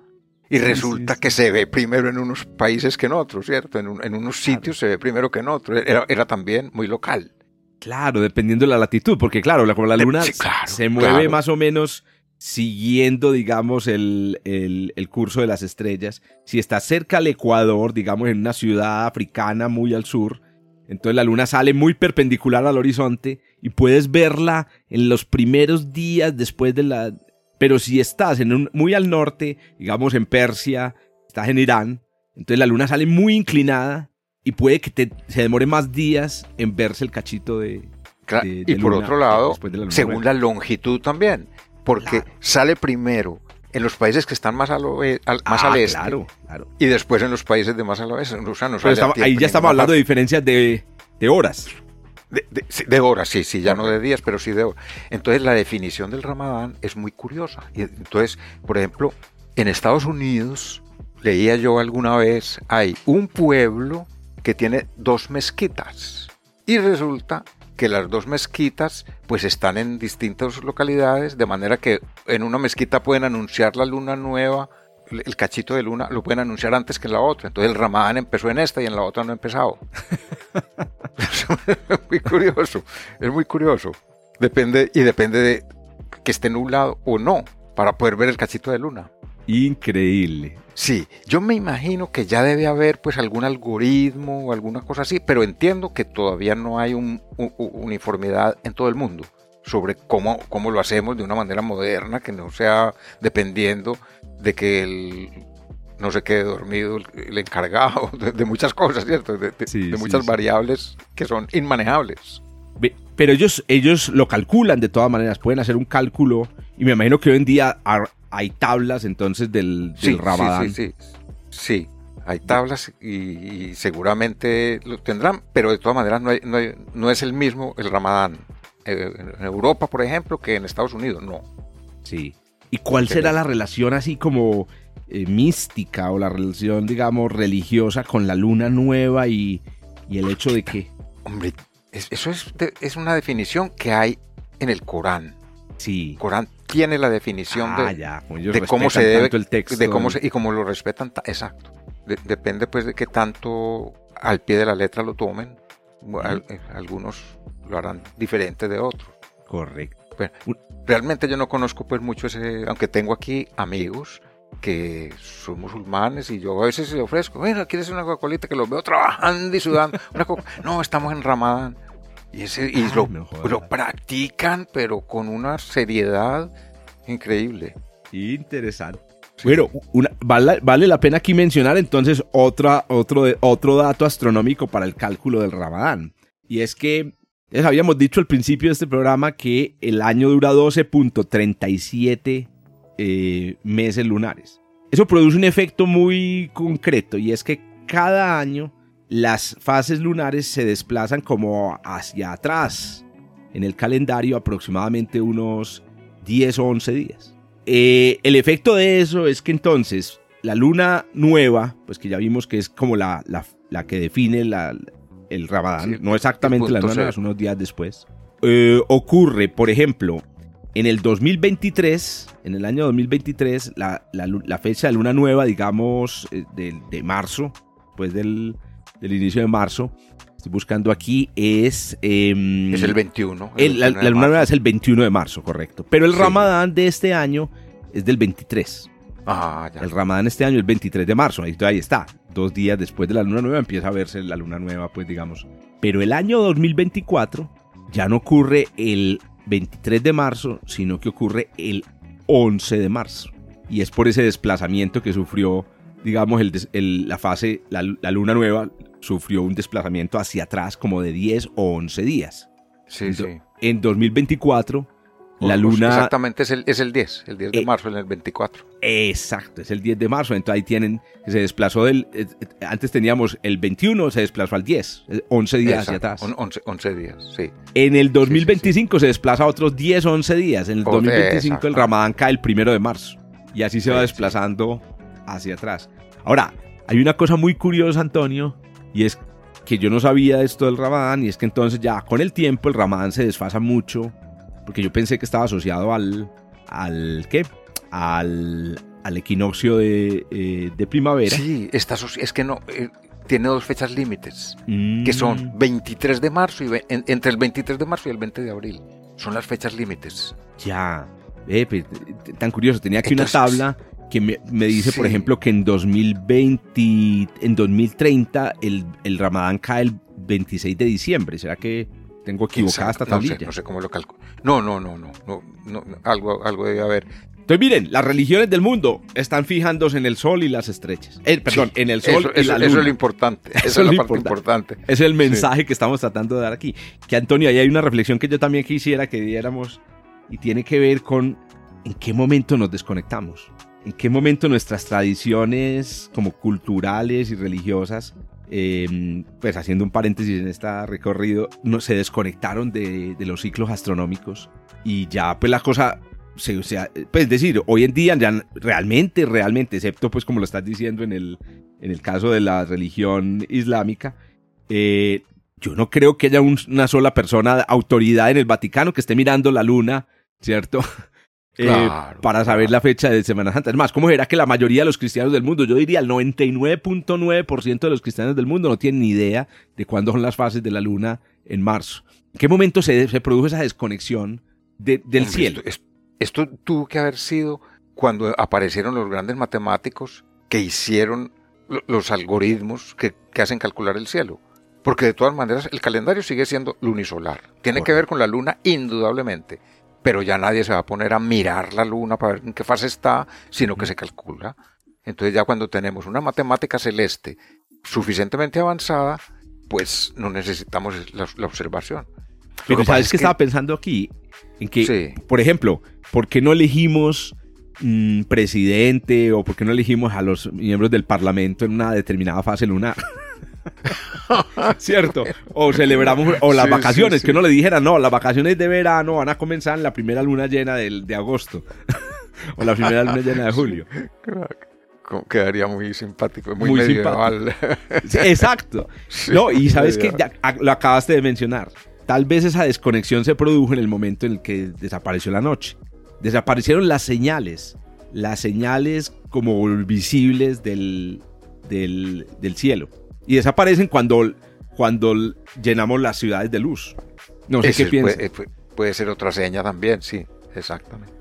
Y resulta que se ve primero en unos países que en otros, ¿cierto? En, unos sitios se ve primero que en otros. Era, también muy local. Claro, dependiendo de la latitud, porque claro, como la luna se mueve más o menos siguiendo, digamos, el, el, curso de las estrellas. Si está cerca al Ecuador, digamos, en una ciudad africana muy al sur, entonces la luna sale muy perpendicular al horizonte y puedes verla en los primeros días después de la, pero si estás en un, muy al norte, digamos en Persia, estás en Irán, entonces la luna sale muy inclinada y puede que te, se demore más días en verse el cachito de... y por otro lado, según la longitud también, porque sale primero en los países que están más al, más al ah, este claro, claro. y después en los países de más al oeste. ahí ya estamos hablando de diferencias de, de horas. De, horas, sí, sí, ya no de días, pero sí de horas. Entonces la definición del ramadán es muy curiosa. Y entonces, por ejemplo, en Estados Unidos, leía yo alguna vez, hay un pueblo que tiene dos mezquitas. Y resulta que las dos mezquitas pues están en distintas localidades, de manera que en una mezquita pueden anunciar la luna nueva el cachito de luna lo pueden anunciar antes que en la otra. Entonces el Ramadán empezó en esta y en la otra no ha empezado. es muy curioso, es muy curioso. Depende, y depende de que esté nublado o no, para poder ver el cachito de luna. Increíble. Sí, yo me imagino que ya debe haber pues algún algoritmo o alguna cosa así, pero entiendo que todavía no hay un, uniformidad en todo el mundo sobre cómo, cómo lo hacemos de una manera moderna, que no sea dependiendo de que el, no se quede dormido el, encargado, de, muchas cosas, ¿cierto? De, muchas variables que son inmanejables. Pero ellos, ellos lo calculan de todas maneras, pueden hacer un cálculo y me imagino que hoy en día hay tablas entonces del, del Ramadán. Sí, sí, sí, hay tablas y, seguramente lo tendrán, pero de todas maneras no, no, es el mismo el Ramadán eh, en Europa, por ejemplo, que en Estados Unidos, no. Sí. ¿Y cuál será la relación así como eh, mística o la relación, digamos, religiosa con la luna nueva y, el hecho de que... Hombre, eso es, es una definición que hay en el Corán. Sí. El Corán tiene la definición de, ah, de cómo se debe el texto. De cómo y cómo lo respetan. Exacto. depende pues de qué tanto al pie de la letra lo tomen. Eh, algunos lo harán diferente de otros. Correcto. Realmente yo no conozco pues mucho ese, aunque tengo aquí amigos que son musulmanes y yo a veces le ofrezco, bueno, ¿quieres una Coca-Cola? Que los veo trabajando y sudando. no, estamos en Ramadán. Y, ese, y lo, lo, practican, pero con una seriedad increíble. Interesante. Bueno, vale, vale, la pena aquí mencionar entonces otra, otro, otro dato astronómico para el cálculo del Ramadán. Y es que les habíamos dicho al principio de este programa que el año dura 12.37 eh, meses lunares. Eso produce un efecto muy concreto y es que cada año las fases lunares se desplazan como hacia atrás en el calendario aproximadamente unos 10 o 11 días. Eh, el efecto de eso es que entonces la luna nueva, pues que ya vimos que es como la, la, que define el Ramadán, no exactamente la luna nueva, unos días después, eh, ocurre, por ejemplo, en el 2023, en el año 2023, la, fecha de luna nueva, digamos, eh, de marzo, pues del, del inicio de marzo. Estoy buscando aquí, es... Em, es el 21. la, luna nueva es el 21 de marzo, correcto. Pero el ramadán de este año es del 23. Ah, ya. El ramadán este año es el 23 de marzo, ahí, ahí está. Dos días después de la luna nueva empieza a verse la luna nueva, pues digamos. Pero el año 2024 ya no ocurre el 23 de marzo, sino que ocurre el 11 de marzo. Y es por ese desplazamiento que sufrió, digamos, el, la fase, la, luna nueva sufrió un desplazamiento hacia atrás como de 10 o 11 días. Sí, en, sí. En 2024, la luna... Exactamente, es el, es el 10, el 10 de eh, marzo, en el 24. Exacto, es el 10 de marzo. Entonces ahí tienen, se desplazó del... Eh, eh, antes teníamos el 21, se desplazó al 10, 11 días hacia atrás. 11, días, sí. En el 2025 se desplaza otros 10 o 11 días. En el 2025 el Ramadán cae el primero de marzo. Y así se va desplazando hacia atrás. Ahora, hay una cosa muy curiosa, Antonio, y es que yo no sabía esto del Ramadán y es que entonces ya con el tiempo el Ramadán se desfasa mucho porque yo pensé que estaba asociado al al qué al, al equinoccio de, eh, de, primavera. Sí, está es que no eh, tiene dos fechas límites que son 23 mm. de marzo y entre el 23 de marzo y el 20 de abril. Son las fechas límites. Ya, eh, pues, tan curioso. Tenía aquí una tabla que me, dice, por ejemplo, que en 2020, en 2030 el, el Ramadán cae el 26 de diciembre. ¿Será que tengo equivocada esta tablilla? No sé, cómo lo calculo. No, no, no, no, no, algo, algo debe haber. Entonces miren, las religiones del mundo están fijándose en el sol y las estrellas. Eh, perdón, en el sol y la luna. Eso es lo importante. Eso, es la parte importante. Es el mensaje que estamos tratando de dar aquí. Que Antonio, ahí hay una reflexión que yo también quisiera que diéramos y tiene que ver con en qué momento nos desconectamos en qué momento nuestras tradiciones como culturales y religiosas, em, pues haciendo un paréntesis en este recorrido, no, se desconectaron de, los ciclos astronómicos y ya pues la cosa, se, pues decir, hoy en día realmente, realmente, excepto pues como lo estás diciendo en el, en el caso de la religión islámica, eh, yo no creo que haya una sola persona, autoridad en el Vaticano que esté mirando la luna, ¿cierto? Eh, para saber la fecha de Semana Santa. Es más, ¿cómo será que la mayoría de los cristianos del mundo, yo diría el 99.9% de los cristianos del mundo no tienen ni idea de cuándo son las fases de la luna en marzo? ¿En qué momento se, se produjo esa desconexión del cielo? Esto, tuvo que haber sido cuando aparecieron los grandes matemáticos que hicieron los algoritmos que, hacen calcular el cielo. Porque de todas maneras el calendario sigue siendo lunisolar. Tiene que ver con la luna indudablemente. Pero ya nadie se va a poner a mirar la luna para ver en qué fase está, sino que se calcula. Entonces ya cuando tenemos una matemática celeste suficientemente avanzada, pues no necesitamos la, observación. Pero ¿sabes que, estaba pensando aquí? En que, por ejemplo, ¿por qué no elegimos mm, presidente o por qué no elegimos a los miembros del parlamento en una determinada fase lunar? ¿Cierto? O celebramos, o las vacaciones, que uno le dijera, no, las vacaciones de verano van a comenzar en la primera luna llena de agosto. o la primera luna llena de julio quedaría muy simpático, muy, medieval. exacto. no, y sabes que lo acabaste de mencionar. Tal vez esa desconexión se produjo en el momento en el que desapareció la noche. Desaparecieron las señales, las señales como visibles del, del, cielo. Y desaparecen cuando, cuando llenamos las ciudades de luz. No sé qué piensas. Puede, puede, ser otra seña también, sí, exactamente.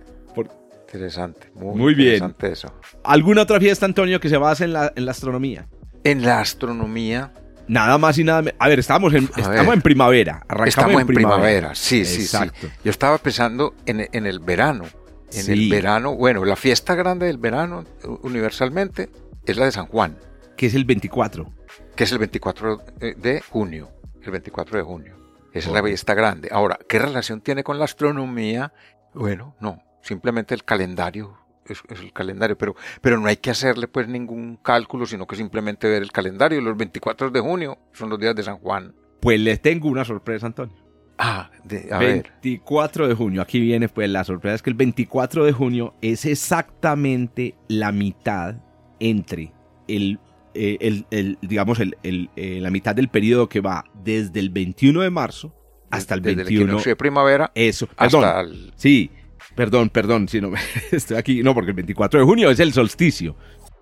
Interesante, muy, muy bien. eso. ¿Alguna otra fiesta, Antonio, que se base en la, en la astronomía? En la astronomía. Nada más y nada menos. A ver, estamos en, estamos en primavera. estamos en primavera. sí, sí, sí. Yo estaba pensando en, en el verano. En el verano, bueno, la fiesta grande del verano, universalmente, es la de San Juan. Que es el 24. Que es el 24 de junio. El 24 de junio. Esa es la fiesta grande. Ahora, ¿qué relación tiene con la astronomía? Bueno, no, simplemente el calendario es, el calendario, pero, pero no hay que hacerle pues ningún cálculo, sino que simplemente ver el calendario. Los 24 de junio son los días de San Juan. Pues les tengo una sorpresa, Antonio. Ah, de, a 24 de junio, aquí viene pues la sorpresa es que el 24 de junio es exactamente la mitad entre el, eh, el, digamos, el, eh, la mitad del periodo que va desde el 21 de marzo hasta el 21 de primavera. Eso, hasta sí, Perdón, perdón, si no estoy aquí. No, porque el 24 de junio es el solsticio.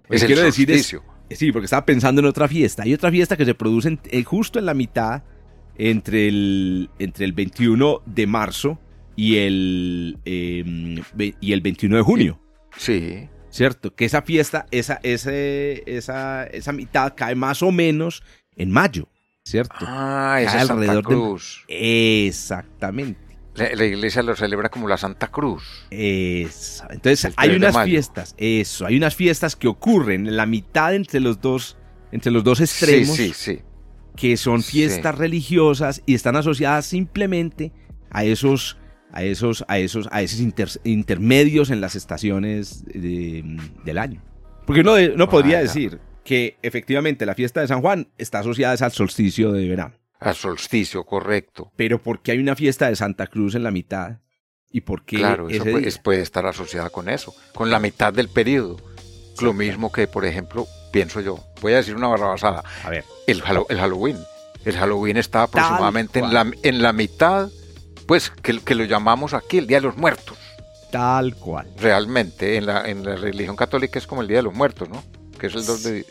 Es el solsticio. sí, porque estaba pensando en otra fiesta. Hay otra fiesta que se produce eh, justo en la mitad entre el, entre el 21 de marzo y el, em, y el 21 de junio. Sí. ¿Cierto? Que esa fiesta, esa, ese, esa, esa mitad cae más o menos en mayo. ¿Cierto? Ah, esa es Santa Cruz. Exactamente. La, iglesia lo celebra como la Santa Cruz. Eso. Entonces hay unas fiestas, eso, hay unas fiestas que ocurren en la mitad entre los dos, entre los dos extremos. Sí, sí, sí. Que son fiestas religiosas y están asociadas simplemente a esos, a esos, a esos, a esos intermedios en las estaciones del año. Porque uno no podría decir que efectivamente la fiesta de San Juan está asociada al solsticio de verano. Al solsticio, correcto. Pero ¿por qué hay una fiesta de Santa Cruz en la mitad? ¿Y por qué? Claro, eso puede, estar asociada con eso, con la mitad del periodo. Lo mismo que, por ejemplo, pienso yo, voy a decir una barrabasada. A ver. El, el Halloween. El Halloween está aproximadamente en la, en la mitad, pues, que, que lo llamamos aquí el Día de los Muertos. Tal cual. Realmente, en la, en la religión católica es como el Día de los Muertos, ¿no? Que es el 2 de,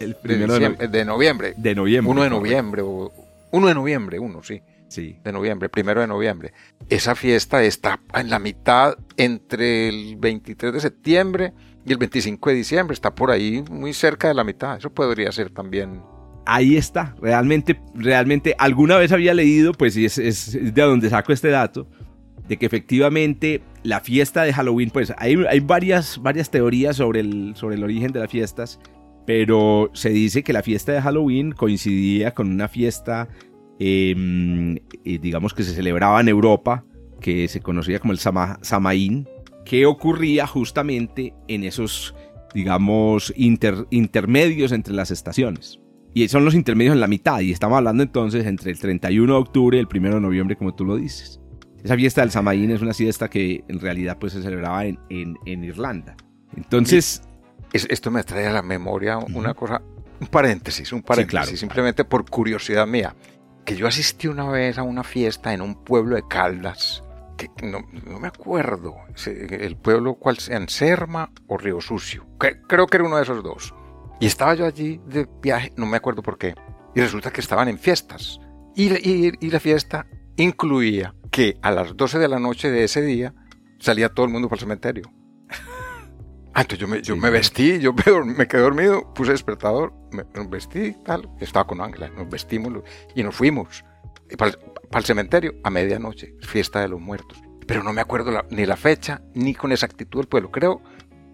el primero de, noviembre. De noviembre. 1 de noviembre. O, 1 de noviembre, uno, sí. Sí. De noviembre, primero de noviembre. Esa fiesta está en la mitad entre el 23 de septiembre y el 25 de diciembre. Está por ahí, muy cerca de la mitad. Eso podría ser también. Ahí está. Realmente, realmente, alguna vez había leído, pues es, es de donde saco este dato, de que efectivamente la fiesta de Halloween, pues hay, hay varias, varias teorías sobre el, sobre el origen de las fiestas pero se dice que la fiesta de Halloween coincidía con una fiesta, em, eh, digamos que se celebraba en Europa, que se conocía como el Samaín, que ocurría justamente en esos, digamos, intermedios entre las estaciones. Y son los intermedios en la mitad, y estamos hablando entonces entre el 31 de octubre y el 1 de noviembre, como tú lo dices. Esa fiesta del Samaín es una fiesta que en realidad pues, se celebraba en, en Irlanda. Entonces, esto me trae a la memoria una cosa, un paréntesis, un paréntesis, simplemente por curiosidad mía, que yo asistí una vez a una fiesta en un pueblo de Caldas, que no, me acuerdo, el pueblo cual en Serma o Río Sucio, creo que era uno de esos dos. Y estaba yo allí de viaje, no me acuerdo por qué, y resulta que estaban en fiestas. Y, y la fiesta incluía que a las 12 de la noche de ese día salía todo el mundo para el cementerio. Ah, entonces yo me, yo me vestí, yo me, quedé dormido, puse despertador, me, vestí, tal, estaba con Ángela, nos vestimos y nos fuimos para el, cementerio a medianoche, fiesta de los muertos. Pero no me acuerdo ni la fecha, ni con exactitud del pueblo. Creo,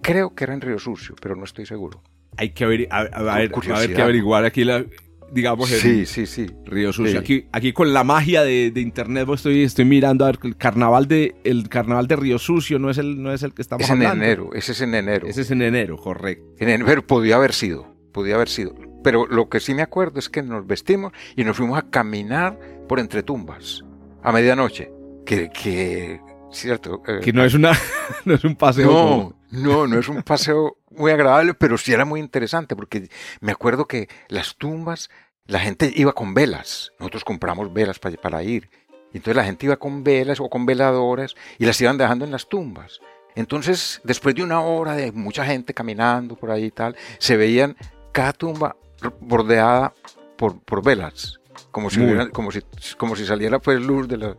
creo que era en Río Sucio, pero no estoy seguro. Hay que, ver, a, ver, que averiguar aquí la, digamos, sí, sí, sí. Río Sucio. Aquí, aquí con la magia de, internet pues, estoy, estoy mirando a ver el carnaval de el carnaval de Río Sucio no es el no es el que estamos es hablando. en enero, ese es en enero. Ese es en enero, correcto. En enero podía haber sido, podía haber sido. Pero lo que sí me acuerdo es que nos vestimos y nos fuimos a caminar por entre tumbas a medianoche. Que, que cierto. Eh, que no es una no es un paseo. No, no, no es un paseo muy agradable, pero sí era muy interesante porque me acuerdo que las tumbas la gente iba con velas. Nosotros compramos velas para, para ir. Entonces la gente iba con velas o con veladoras y las iban dejando en las tumbas. Entonces, después de una hora de mucha gente caminando por ahí y tal, se veían cada tumba bordeada por, por velas, como si, como, si, como si saliera pues luz de, la,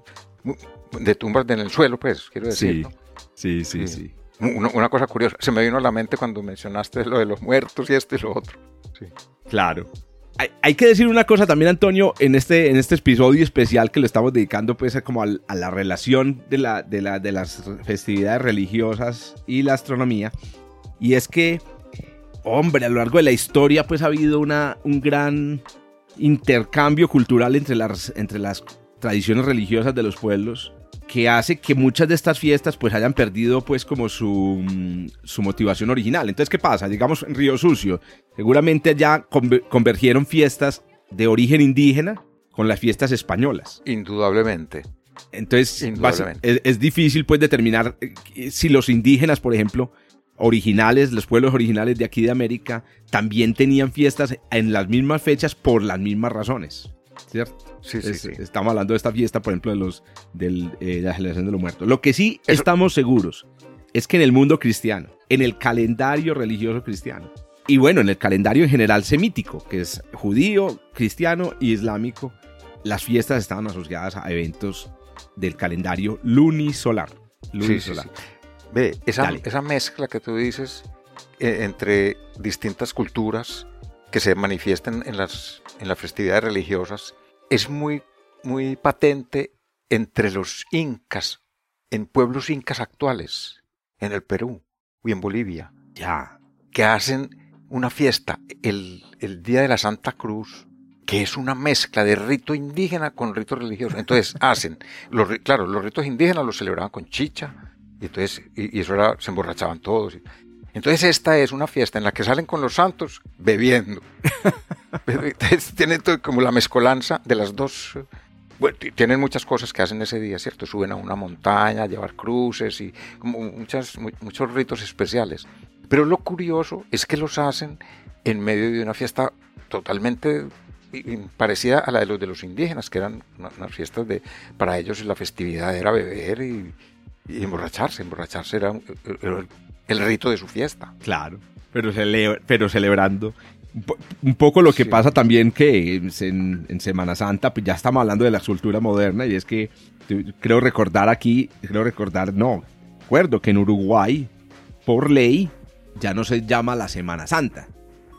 de tumbas en el suelo, pues, quiero decir. Sí, sí, sí, Una, una, cosa curiosa, se me vino a la mente cuando mencionaste lo de los muertos y esto y lo otro. Claro hay, que decir una cosa también, Antonio, en este, en este episodio especial que le estamos dedicando pues como a, la relación de, la, de, la, de las festividades religiosas y la astronomía. Y es que, hombre, a lo largo de la historia pues ha habido una, un gran intercambio cultural entre las, entre las tradiciones religiosas de los pueblos que hace que muchas de estas fiestas pues hayan perdido pues como su, mm, su motivación original. Entonces, ¿qué pasa? Digamos en Río Sucio, seguramente allá convergieron fiestas de origen indígena con las fiestas españolas. Indudablemente. Entonces, Es, difícil pues determinar eh, si los indígenas, por ejemplo, originales, los pueblos originales de aquí de América, también tenían fiestas en las mismas fechas por las mismas razones. ¿Cierto? Sí, sí, sí. Estamos hablando de esta fiesta, por ejemplo, de, los, eh, la celebración de los muertos. Lo que sí estamos seguros es que en el mundo cristiano, en el calendario religioso cristiano, y bueno, en el calendario en general semítico, que es judío, cristiano y islámico, las fiestas estaban asociadas a eventos del calendario lunisolar. lunisolar. Ve, esa, esa, mezcla que tú dices eh, entre distintas culturas que se manifiestan en las, en las festividades religiosas es muy, muy patente entre los incas, en pueblos incas actuales, en el Perú y en Bolivia. Ya. Que hacen una fiesta el, el Día de la Santa Cruz, que es una mezcla de rito indígena con rito religioso. Entonces hacen, los, claro, los ritos indígenas los celebraban con chicha, y entonces, y, eso era, se emborrachaban todos. Entonces esta es una fiesta en la que salen con los santos bebiendo. tienen como la mezcolanza de las dos. Bueno, tienen muchas cosas que hacen ese día, ¿cierto? Suben a una montaña, llevar cruces y muchas, muchos ritos especiales. Pero lo curioso es que los hacen en medio de una fiesta totalmente parecida a la de los de los indígenas, que eran unas fiestas de, para ellos la festividad era beber y, emborracharse, emborracharse era, el rito de su fiesta. Claro, pero, pero celebrando. Un poco lo que pasa también que en, Semana Santa, pues ya estamos hablando de la cultura moderna y es que creo recordar aquí, creo recordar, no, recuerdo que en Uruguay, por ley, ya no se llama la Semana Santa,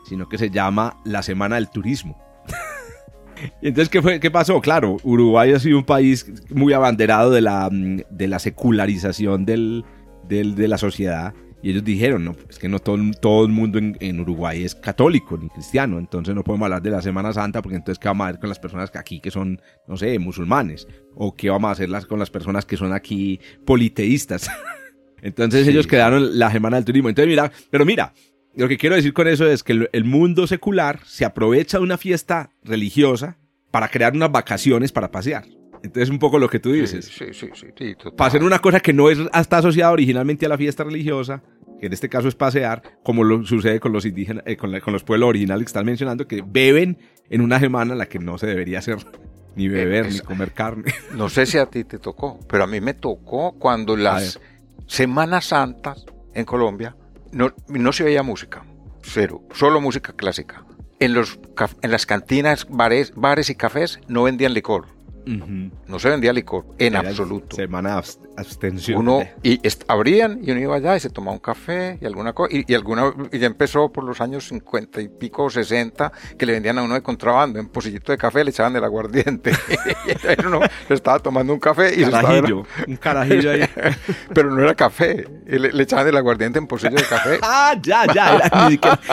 sino que se llama la Semana del Turismo. y entonces, ¿qué, fue, ¿qué pasó? Claro, Uruguay ha sido un país muy abanderado de la, de la secularización del, de la sociedad y ellos dijeron, no, es que no todo, todo el mundo en, Uruguay es católico ni cristiano, entonces no podemos hablar de la Semana Santa porque entonces ¿qué vamos a hacer con las personas que aquí que son, no sé, musulmanes? ¿O qué vamos a hacer con las personas que son aquí politeístas? entonces ellos quedaron la Semana del Turismo. Entonces mira, pero mira, lo que quiero decir con eso es que el mundo secular se aprovecha de una fiesta religiosa para crear unas vacaciones para pasear. Entonces, un poco lo que tú dices. Sí, sí, sí. sí, Para hacer una cosa que no es, está asociada originalmente a la fiesta religiosa, que en este caso es pasear, como lo sucede con los indígenas, eh, con, los pueblos originales que están mencionando, que beben en una semana en la que no se debería hacer ni beber ni comer carne. No sé si a ti te tocó, pero a mí me tocó cuando las Semanas Santas en Colombia no, no se oía música, cero, solo música clásica. En, los, en las cantinas, bares, bares y cafés no vendían licor No se vendía licor en absoluto. Semana abstención. Uno, y abrían y uno iba allá y se tomaba un café y alguna cosa. Y, alguna, y ya empezó por los años 50 y pico, 60, que le vendían a uno de contrabando. En pocillito de café le echaban el aguardiente. y uno se estaba tomando un café y carajillo, un carajillo ahí. Pero no era café. Le, echaban el aguardiente en pocillo de café. ah, ya, ya.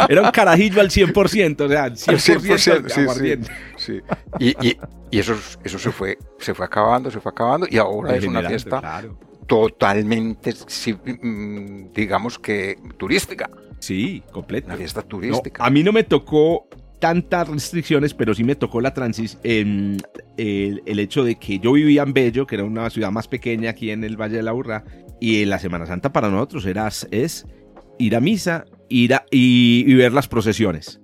Era, un carajillo al 100%. O sea, 100%, aguardiente. Sí, Y, y, y, eso, eso se, fue, se fue acabando, se fue acabando, y ahora es una fiesta totalmente, mm, digamos que turística. Sí, completa. Una fiesta turística. a mí no me tocó tantas restricciones, pero sí me tocó la transis el, el, hecho de que yo vivía en Bello, que era una ciudad más pequeña aquí en el Valle de la Urra, y la Semana Santa para nosotros era, es ir a misa ir y ver las procesiones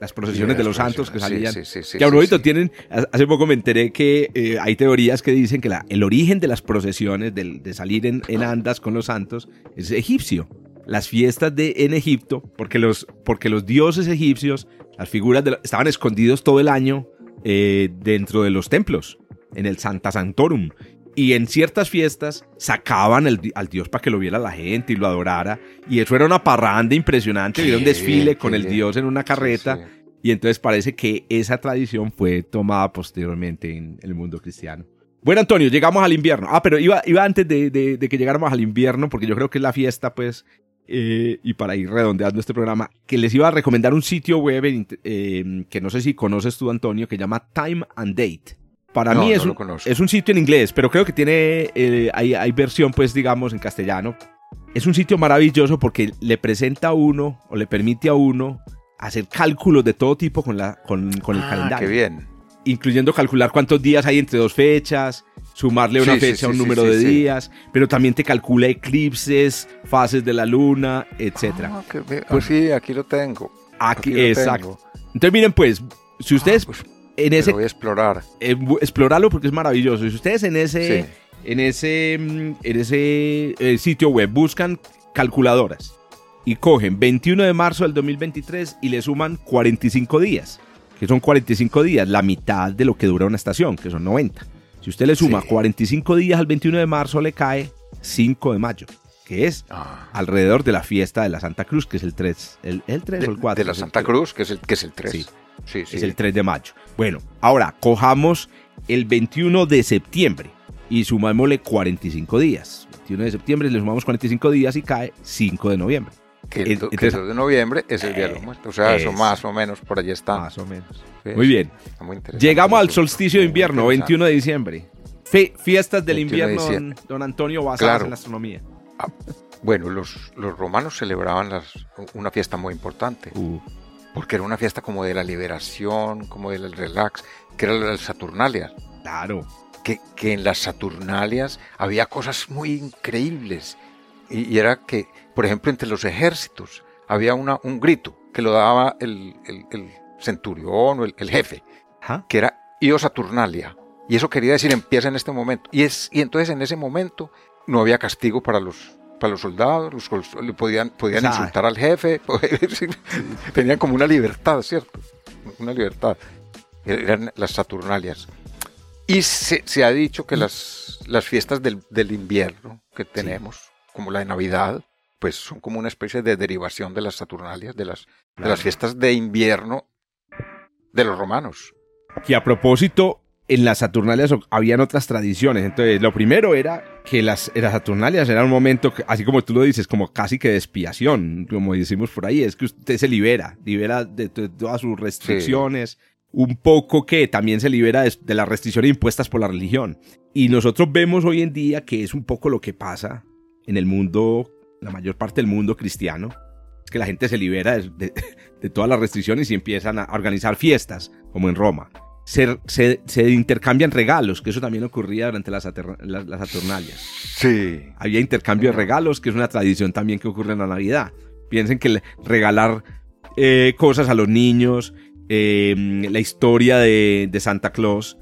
las procesiones de los santos que salían. que a tienen, hace poco me enteré que eh, hay teorías que dicen que la, el origen de las procesiones, de, de salir en, en, andas con los santos, es egipcio. Las fiestas de, en Egipto, porque los, porque los dioses egipcios, las figuras estaban escondidos todo el año eh, dentro de los templos, en el Santa Santorum y en ciertas fiestas sacaban al dios para que lo viera la gente y lo adorara. Y eso era una parranda impresionante. Vieron un desfile con el dios en una carreta. Y entonces parece que esa tradición fue tomada posteriormente en el mundo cristiano. Bueno, Antonio, llegamos al invierno. Ah, pero iba, iba antes de, que llegáramos al invierno, porque yo creo que es la fiesta, pues, eh, y para ir redondeando este programa, que les iba a recomendar un sitio web eh, que no sé si conoces tú, Antonio, que llama Time and Date. Para mí es, un, es un sitio en inglés, pero creo que tiene, eh, hay, hay versión, pues digamos, en castellano. Es un sitio maravilloso porque le presenta a uno o le permite a uno hacer cálculos de todo tipo con, la, con, con el ah, calendario. Qué bien. Incluyendo calcular cuántos días hay entre dos fechas, sumarle una fecha a un número de días, pero también te calcula eclipses, fases de la luna, etc. Ah, pues sí, aquí lo tengo. Aquí, exacto. Entonces miren pues, si ustedes... Ah, pues en ese, voy a explorar. Eh, explorarlo porque es maravilloso. Si ustedes en ese, en ese, en ese eh, sitio web buscan calculadoras y cogen 21 de marzo del 2023 y le suman 45 días, que son 45 días, la mitad de lo que dura una estación, que son 90. Si usted le suma 45 días al 21 de marzo, le cae 5 de mayo, que es ah. alrededor de la fiesta de la Santa Cruz, que es el 3, el, el 3 o el 4. De la Santa Cruz, que es el, que es el 3. Sí. Es el 3 de mayo. Bueno, ahora cojamos el 21 de septiembre y sumámosle 45 días. 21 de septiembre le sumamos 45 días y cae 5 de noviembre. Que el, 2 de noviembre es el día de los O sea, eso más o menos por allí está. Más o menos. Muy bien. Llegamos al solsticio de invierno, 21 de diciembre. fiestas del invierno, don, Antonio, basadas en la astronomía. Ah, bueno, los, los romanos celebraban las, una fiesta muy importante. Uh porque era una fiesta como de la liberación, como del relax, que era las Saturnalias. Claro. Que, que en las Saturnalias había cosas muy increíbles. Y, era que, por ejemplo, entre los ejércitos había una, un grito que lo daba el, el, centurión o el, jefe, que era Io Saturnalia. Y eso quería decir empieza en este momento. Y, es, y entonces en ese momento no había castigo para los, para los soldados, los, podían, podían insultar al jefe, tenían como una libertad, ¿cierto? Una libertad. Eran las Saturnalias. Y se, se ha dicho que las, las fiestas del, del invierno que tenemos, como la de Navidad, pues son como una especie de derivación de las Saturnalias, de las, de las fiestas de invierno de los romanos. Que a propósito, en las Saturnalias habían otras tradiciones. Entonces, lo primero era que las, las Saturnalias era un momento, así como tú lo dices, como casi que de expiación, como decimos por ahí, es que usted se libera, libera de, todas sus restricciones, un poco que también se libera de, las restricciones impuestas por la religión. Y nosotros vemos hoy en día que es un poco lo que pasa en el mundo, la mayor parte del mundo cristiano, es que la gente se libera de, de todas las restricciones y empiezan a organizar fiestas, como en Roma se, se, intercambian regalos, que eso también ocurría durante las, las, Saturnalias. Sí. Había intercambio de regalos, que es una tradición también que ocurre en la Navidad. Piensen que regalar eh, cosas a los niños, em, la historia de, de, Santa Claus,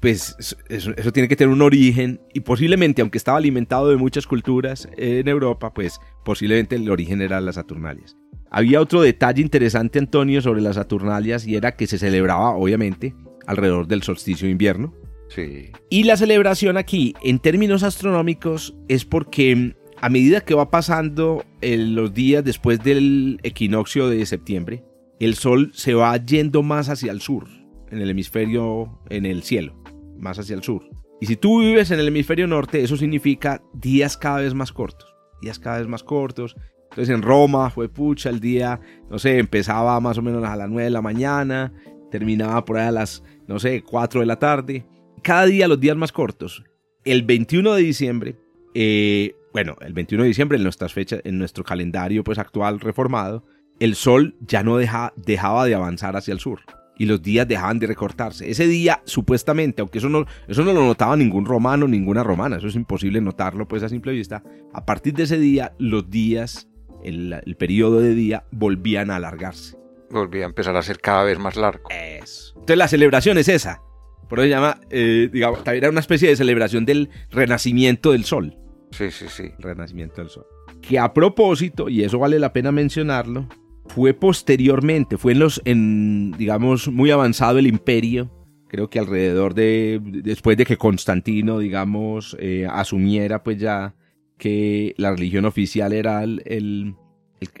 pues eso, eso, tiene que tener un origen y posiblemente, aunque estaba alimentado de muchas culturas en Europa, pues posiblemente el origen era las Saturnalias. Había otro detalle interesante, Antonio, sobre las Saturnalias y era que se celebraba, obviamente, alrededor del solsticio de invierno, Sí. Y la celebración aquí, en términos astronómicos, es porque a medida que va pasando los días después del equinoccio de septiembre, el Sol se va yendo más hacia el sur, en el hemisferio, en el cielo, más hacia el sur. Y si tú vives en el hemisferio norte, eso significa días cada vez más cortos, días cada vez más cortos. Entonces en Roma fue pucha, el día, no sé, empezaba más o menos a las 9 de la mañana, terminaba por ahí a las, no sé, 4 de la tarde. Cada día los días más cortos. El 21 de diciembre, eh, bueno, el 21 de diciembre en nuestras fechas, en nuestro calendario pues actual reformado, el sol ya no deja, dejaba de avanzar hacia el sur y los días dejaban de recortarse. Ese día, supuestamente, aunque eso no, eso no lo notaba ningún romano, ninguna romana, eso es imposible notarlo pues a simple vista, a partir de ese día los días, el, el periodo de día volvían a alargarse. Volvía a empezar a ser cada vez más largo. Eso. Entonces la celebración es esa. Por eso se llama, eh, digamos, también era una especie de celebración del renacimiento del sol. Sí, sí, sí. Renacimiento del sol. Que a propósito, y eso vale la pena mencionarlo, fue posteriormente, fue en los, en, digamos, muy avanzado el imperio, creo que alrededor de, después de que Constantino, digamos, eh, asumiera pues ya que la religión oficial era el,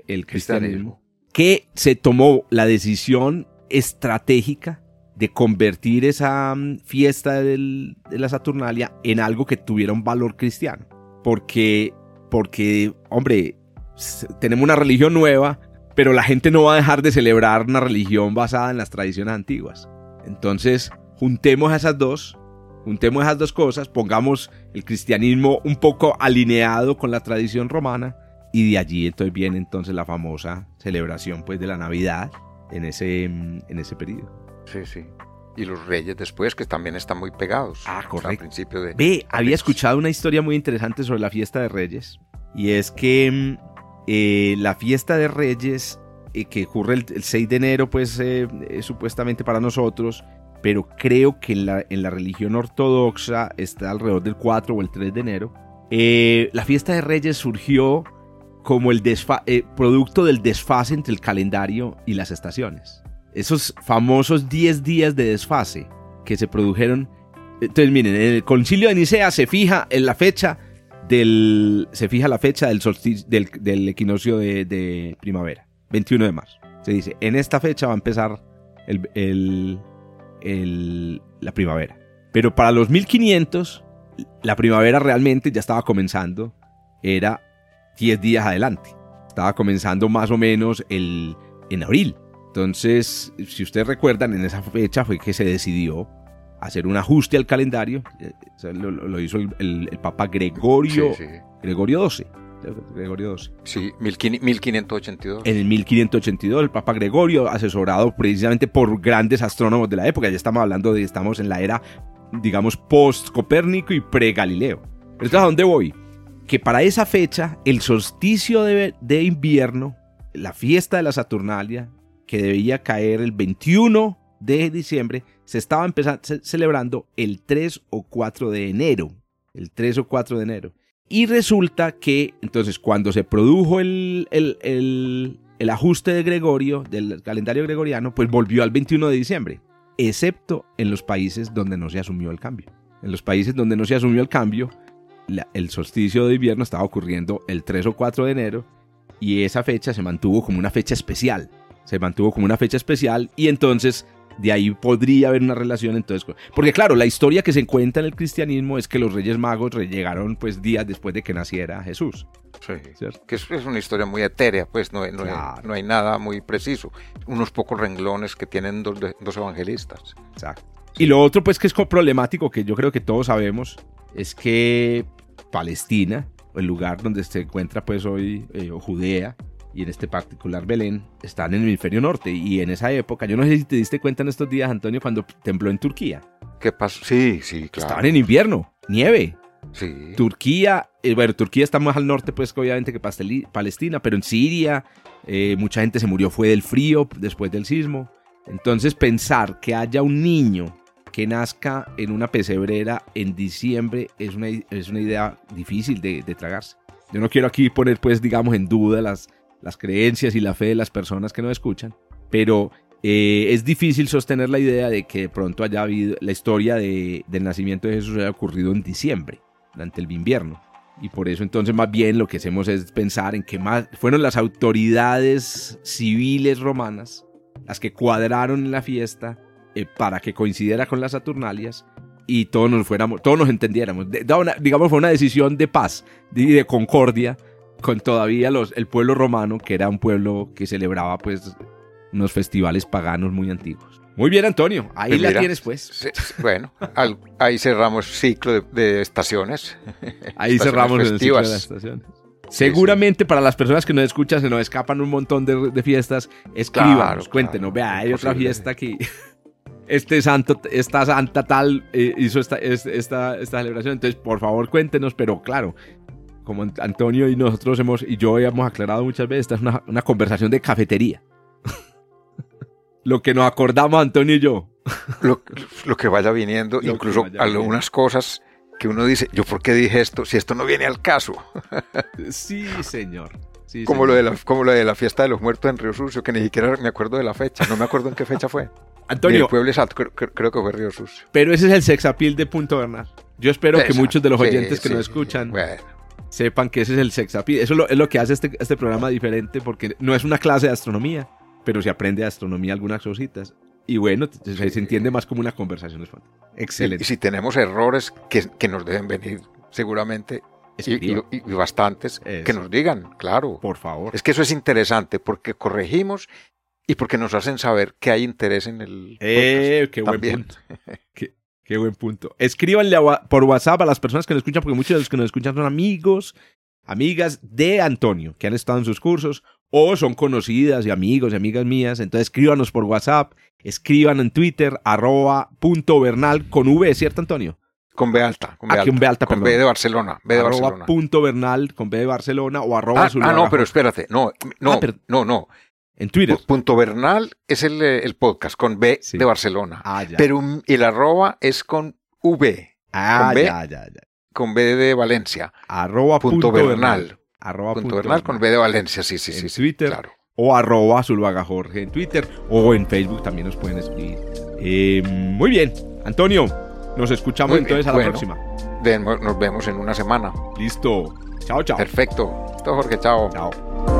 el, cristianismo, que se tomó la decisión estratégica de convertir esa mm, fiesta de la Saturnalia en algo que tuviera un valor cristiano. Porque, porque, hombre, tenemos una religión nueva, pero la gente no va a dejar de celebrar una religión basada en las tradiciones antiguas. Entonces, juntemos esas dos, juntemos esas dos cosas, pongamos el cristianismo un poco alineado con la tradición romana y de allí entonces viene entonces la famosa celebración pues de la Navidad en ese, en ese periodo. Sí, sí. Y los reyes después, que también están muy pegados. Ah, correcto. Al principio de... Ve, había escuchado una historia muy interesante sobre la fiesta de reyes. Y es que mm, eh, la fiesta de Reyes, eh, que ocurre el, 6 de enero, pues eh, supuestamente para nosotros, pero creo que en la, en la, religión ortodoxa está alrededor del 4 o el 3 de enero. la fiesta de Reyes surgió como el producto del desfase entre el calendario y las estaciones. Esos famosos 10 días de desfase que se produjeron. Entonces, miren, en el concilio de Nicea se fija en la fecha se fija la fecha del, del, equinoccio de, primavera, 21 de marzo. Se dice, en esta fecha va a empezar la primavera. Pero para los 1500, la primavera realmente ya estaba comenzando, era 10 días adelante. Estaba comenzando más o menos el, en abril. Entonces, si ustedes recuerdan, en esa fecha fue que se decidió hacer un ajuste al calendario. Eh, lo, hizo el, Papa Gregorio, Gregorio XII. Gregorio XII. Sí, 1582. En el 1582, el Papa Gregorio, asesorado precisamente por grandes astrónomos de la época, ya estamos hablando de, estamos en la era, digamos, post-Copérnico y pre-Galileo. Entonces, ¿a dónde voy? Que para esa fecha, el solsticio de, de invierno, la fiesta de la Saturnalia, que debía caer el 21 de diciembre, se estaba empezando, celebrando el 3 o 4 de enero. El 3 o 4 de enero. Y resulta que, entonces, cuando se produjo el, el, ajuste de Gregorio, del calendario gregoriano, pues volvió al 21 de diciembre, excepto en los países donde no se asumió el cambio. En los países donde no se asumió el cambio, el solsticio de invierno estaba ocurriendo el 3 o 4 de enero y esa fecha se mantuvo como una fecha especial. Se mantuvo como una fecha especial y entonces de ahí podría haber una relación entonces. Porque claro, la historia que se encuentra en el cristianismo es que los Reyes Magos llegaron pues días después de que naciera Jesús. Sí, que es, una historia muy etérea, pues no, no, hay, nada muy preciso. Unos pocos renglones que tienen dos, dos evangelistas. Exacto. Y lo otro pues que es problemático, que yo creo que todos sabemos, es que Palestina, el lugar donde se encuentra pues hoy, eh, Judea, y en este particular Belén están en el hemisferio norte. Y en esa época, yo no sé si te diste cuenta en estos días, Antonio, cuando tembló en Turquía. ¿Qué pasó? Sí, sí, claro. Estaban en invierno, nieve. Sí. Turquía, eh, bueno, Turquía está más al norte, pues, obviamente, que Palestina, pero en Siria eh, mucha gente se murió, fue del frío después del sismo. Entonces, pensar que haya un niño que nazca en una pesebrera en diciembre es una, es una idea difícil de, tragarse. Yo no quiero aquí poner, pues, digamos, en duda las, las creencias y la fe de las personas que nos escuchan, pero eh, es difícil sostener la idea de que de pronto haya habido la historia de, del nacimiento de Jesús haya ocurrido en diciembre, durante el invierno. Y por eso entonces más bien lo que hacemos es pensar en que más fueron las autoridades civiles romanas las que cuadraron la fiesta eh, para que coincidiera con las Saturnalias y todos nos fuéramos, todos nos entendiéramos. digamos, fue una decisión de paz y de, concordia con todavía los, el pueblo romano, que era un pueblo que celebraba pues unos festivales paganos muy antiguos. Muy bien, Antonio. Ahí pues la tienes, pues. bueno, ahí cerramos ciclo de, estaciones. Ahí cerramos el ciclo de estaciones. Seguramente para las personas que nos escuchan se nos escapan un montón de, fiestas. Escríbanos, cuéntenos. Vea, hay otra fiesta aquí. Este santo, esta santa tal eh, hizo esta, esta, esta celebración. Entonces, por favor, cuéntenos. Pero claro, como Antonio y nosotros hemos, y yo hemos aclarado muchas veces, esta es una, una conversación de cafetería. lo que nos acordamos Antonio y yo. lo, lo que vaya viniendo, incluso algunas cosas que uno dice, ¿yo por qué dije esto si esto no viene al caso? sí, señor. como, Lo de la, como lo de la fiesta de los muertos en Río Sucio, que ni siquiera me acuerdo de la fecha, no me acuerdo en qué fecha fue. Antonio. el pueblo exacto, creo, que fue Río Sucio. Pero ese es el sexapil de Punto Bernal. Yo espero que muchos de los oyentes que nos escuchan sepan que ese es el sexapil. Eso es lo, que hace este, este programa diferente, porque no es una clase de astronomía, pero se aprende de astronomía algunas cositas. Y bueno, se, entiende más como una conversación. Excelente. Y, si tenemos errores que, nos deben venir, seguramente, y, bastantes, que nos digan, claro. Por favor. Es que eso es interesante porque corregimos y porque nos hacen saber que hay interés en el. Eh, qué buen punto. qué, buen punto. Escríbanle por WhatsApp a las personas que nos escuchan, porque muchos de los que nos escuchan son amigos, amigas de Antonio, que han estado en sus cursos, o son conocidas y amigos y amigas mías. Entonces escríbanos por WhatsApp Escriban en Twitter, arroba punto Bernal con V, ¿cierto, Antonio? Con B alta. Con B, alta, con B alta, con B de Barcelona. B de arroba punto Bernal con B de Barcelona o arroba Ah, ah no, pero espérate. No, no, ah, no, no. En Twitter. Punto Bernal es el, el podcast con B de Barcelona. Ah, ya. Pero el arroba es con V. Ah, con B, ya, ya, ya. Con B de Valencia. Arroba punto, Bernal. Arroba punto, Bernal, con B de Valencia, sí, sí, sí. Twitter. Claro o arroba Zuluaga Jorge en Twitter o en Facebook también nos pueden escribir. Eh, muy bien, Antonio, nos escuchamos entonces a la próxima. nos vemos en una semana. Listo. Chao, chao. Perfecto. Listo, Jorge, chao. Chao.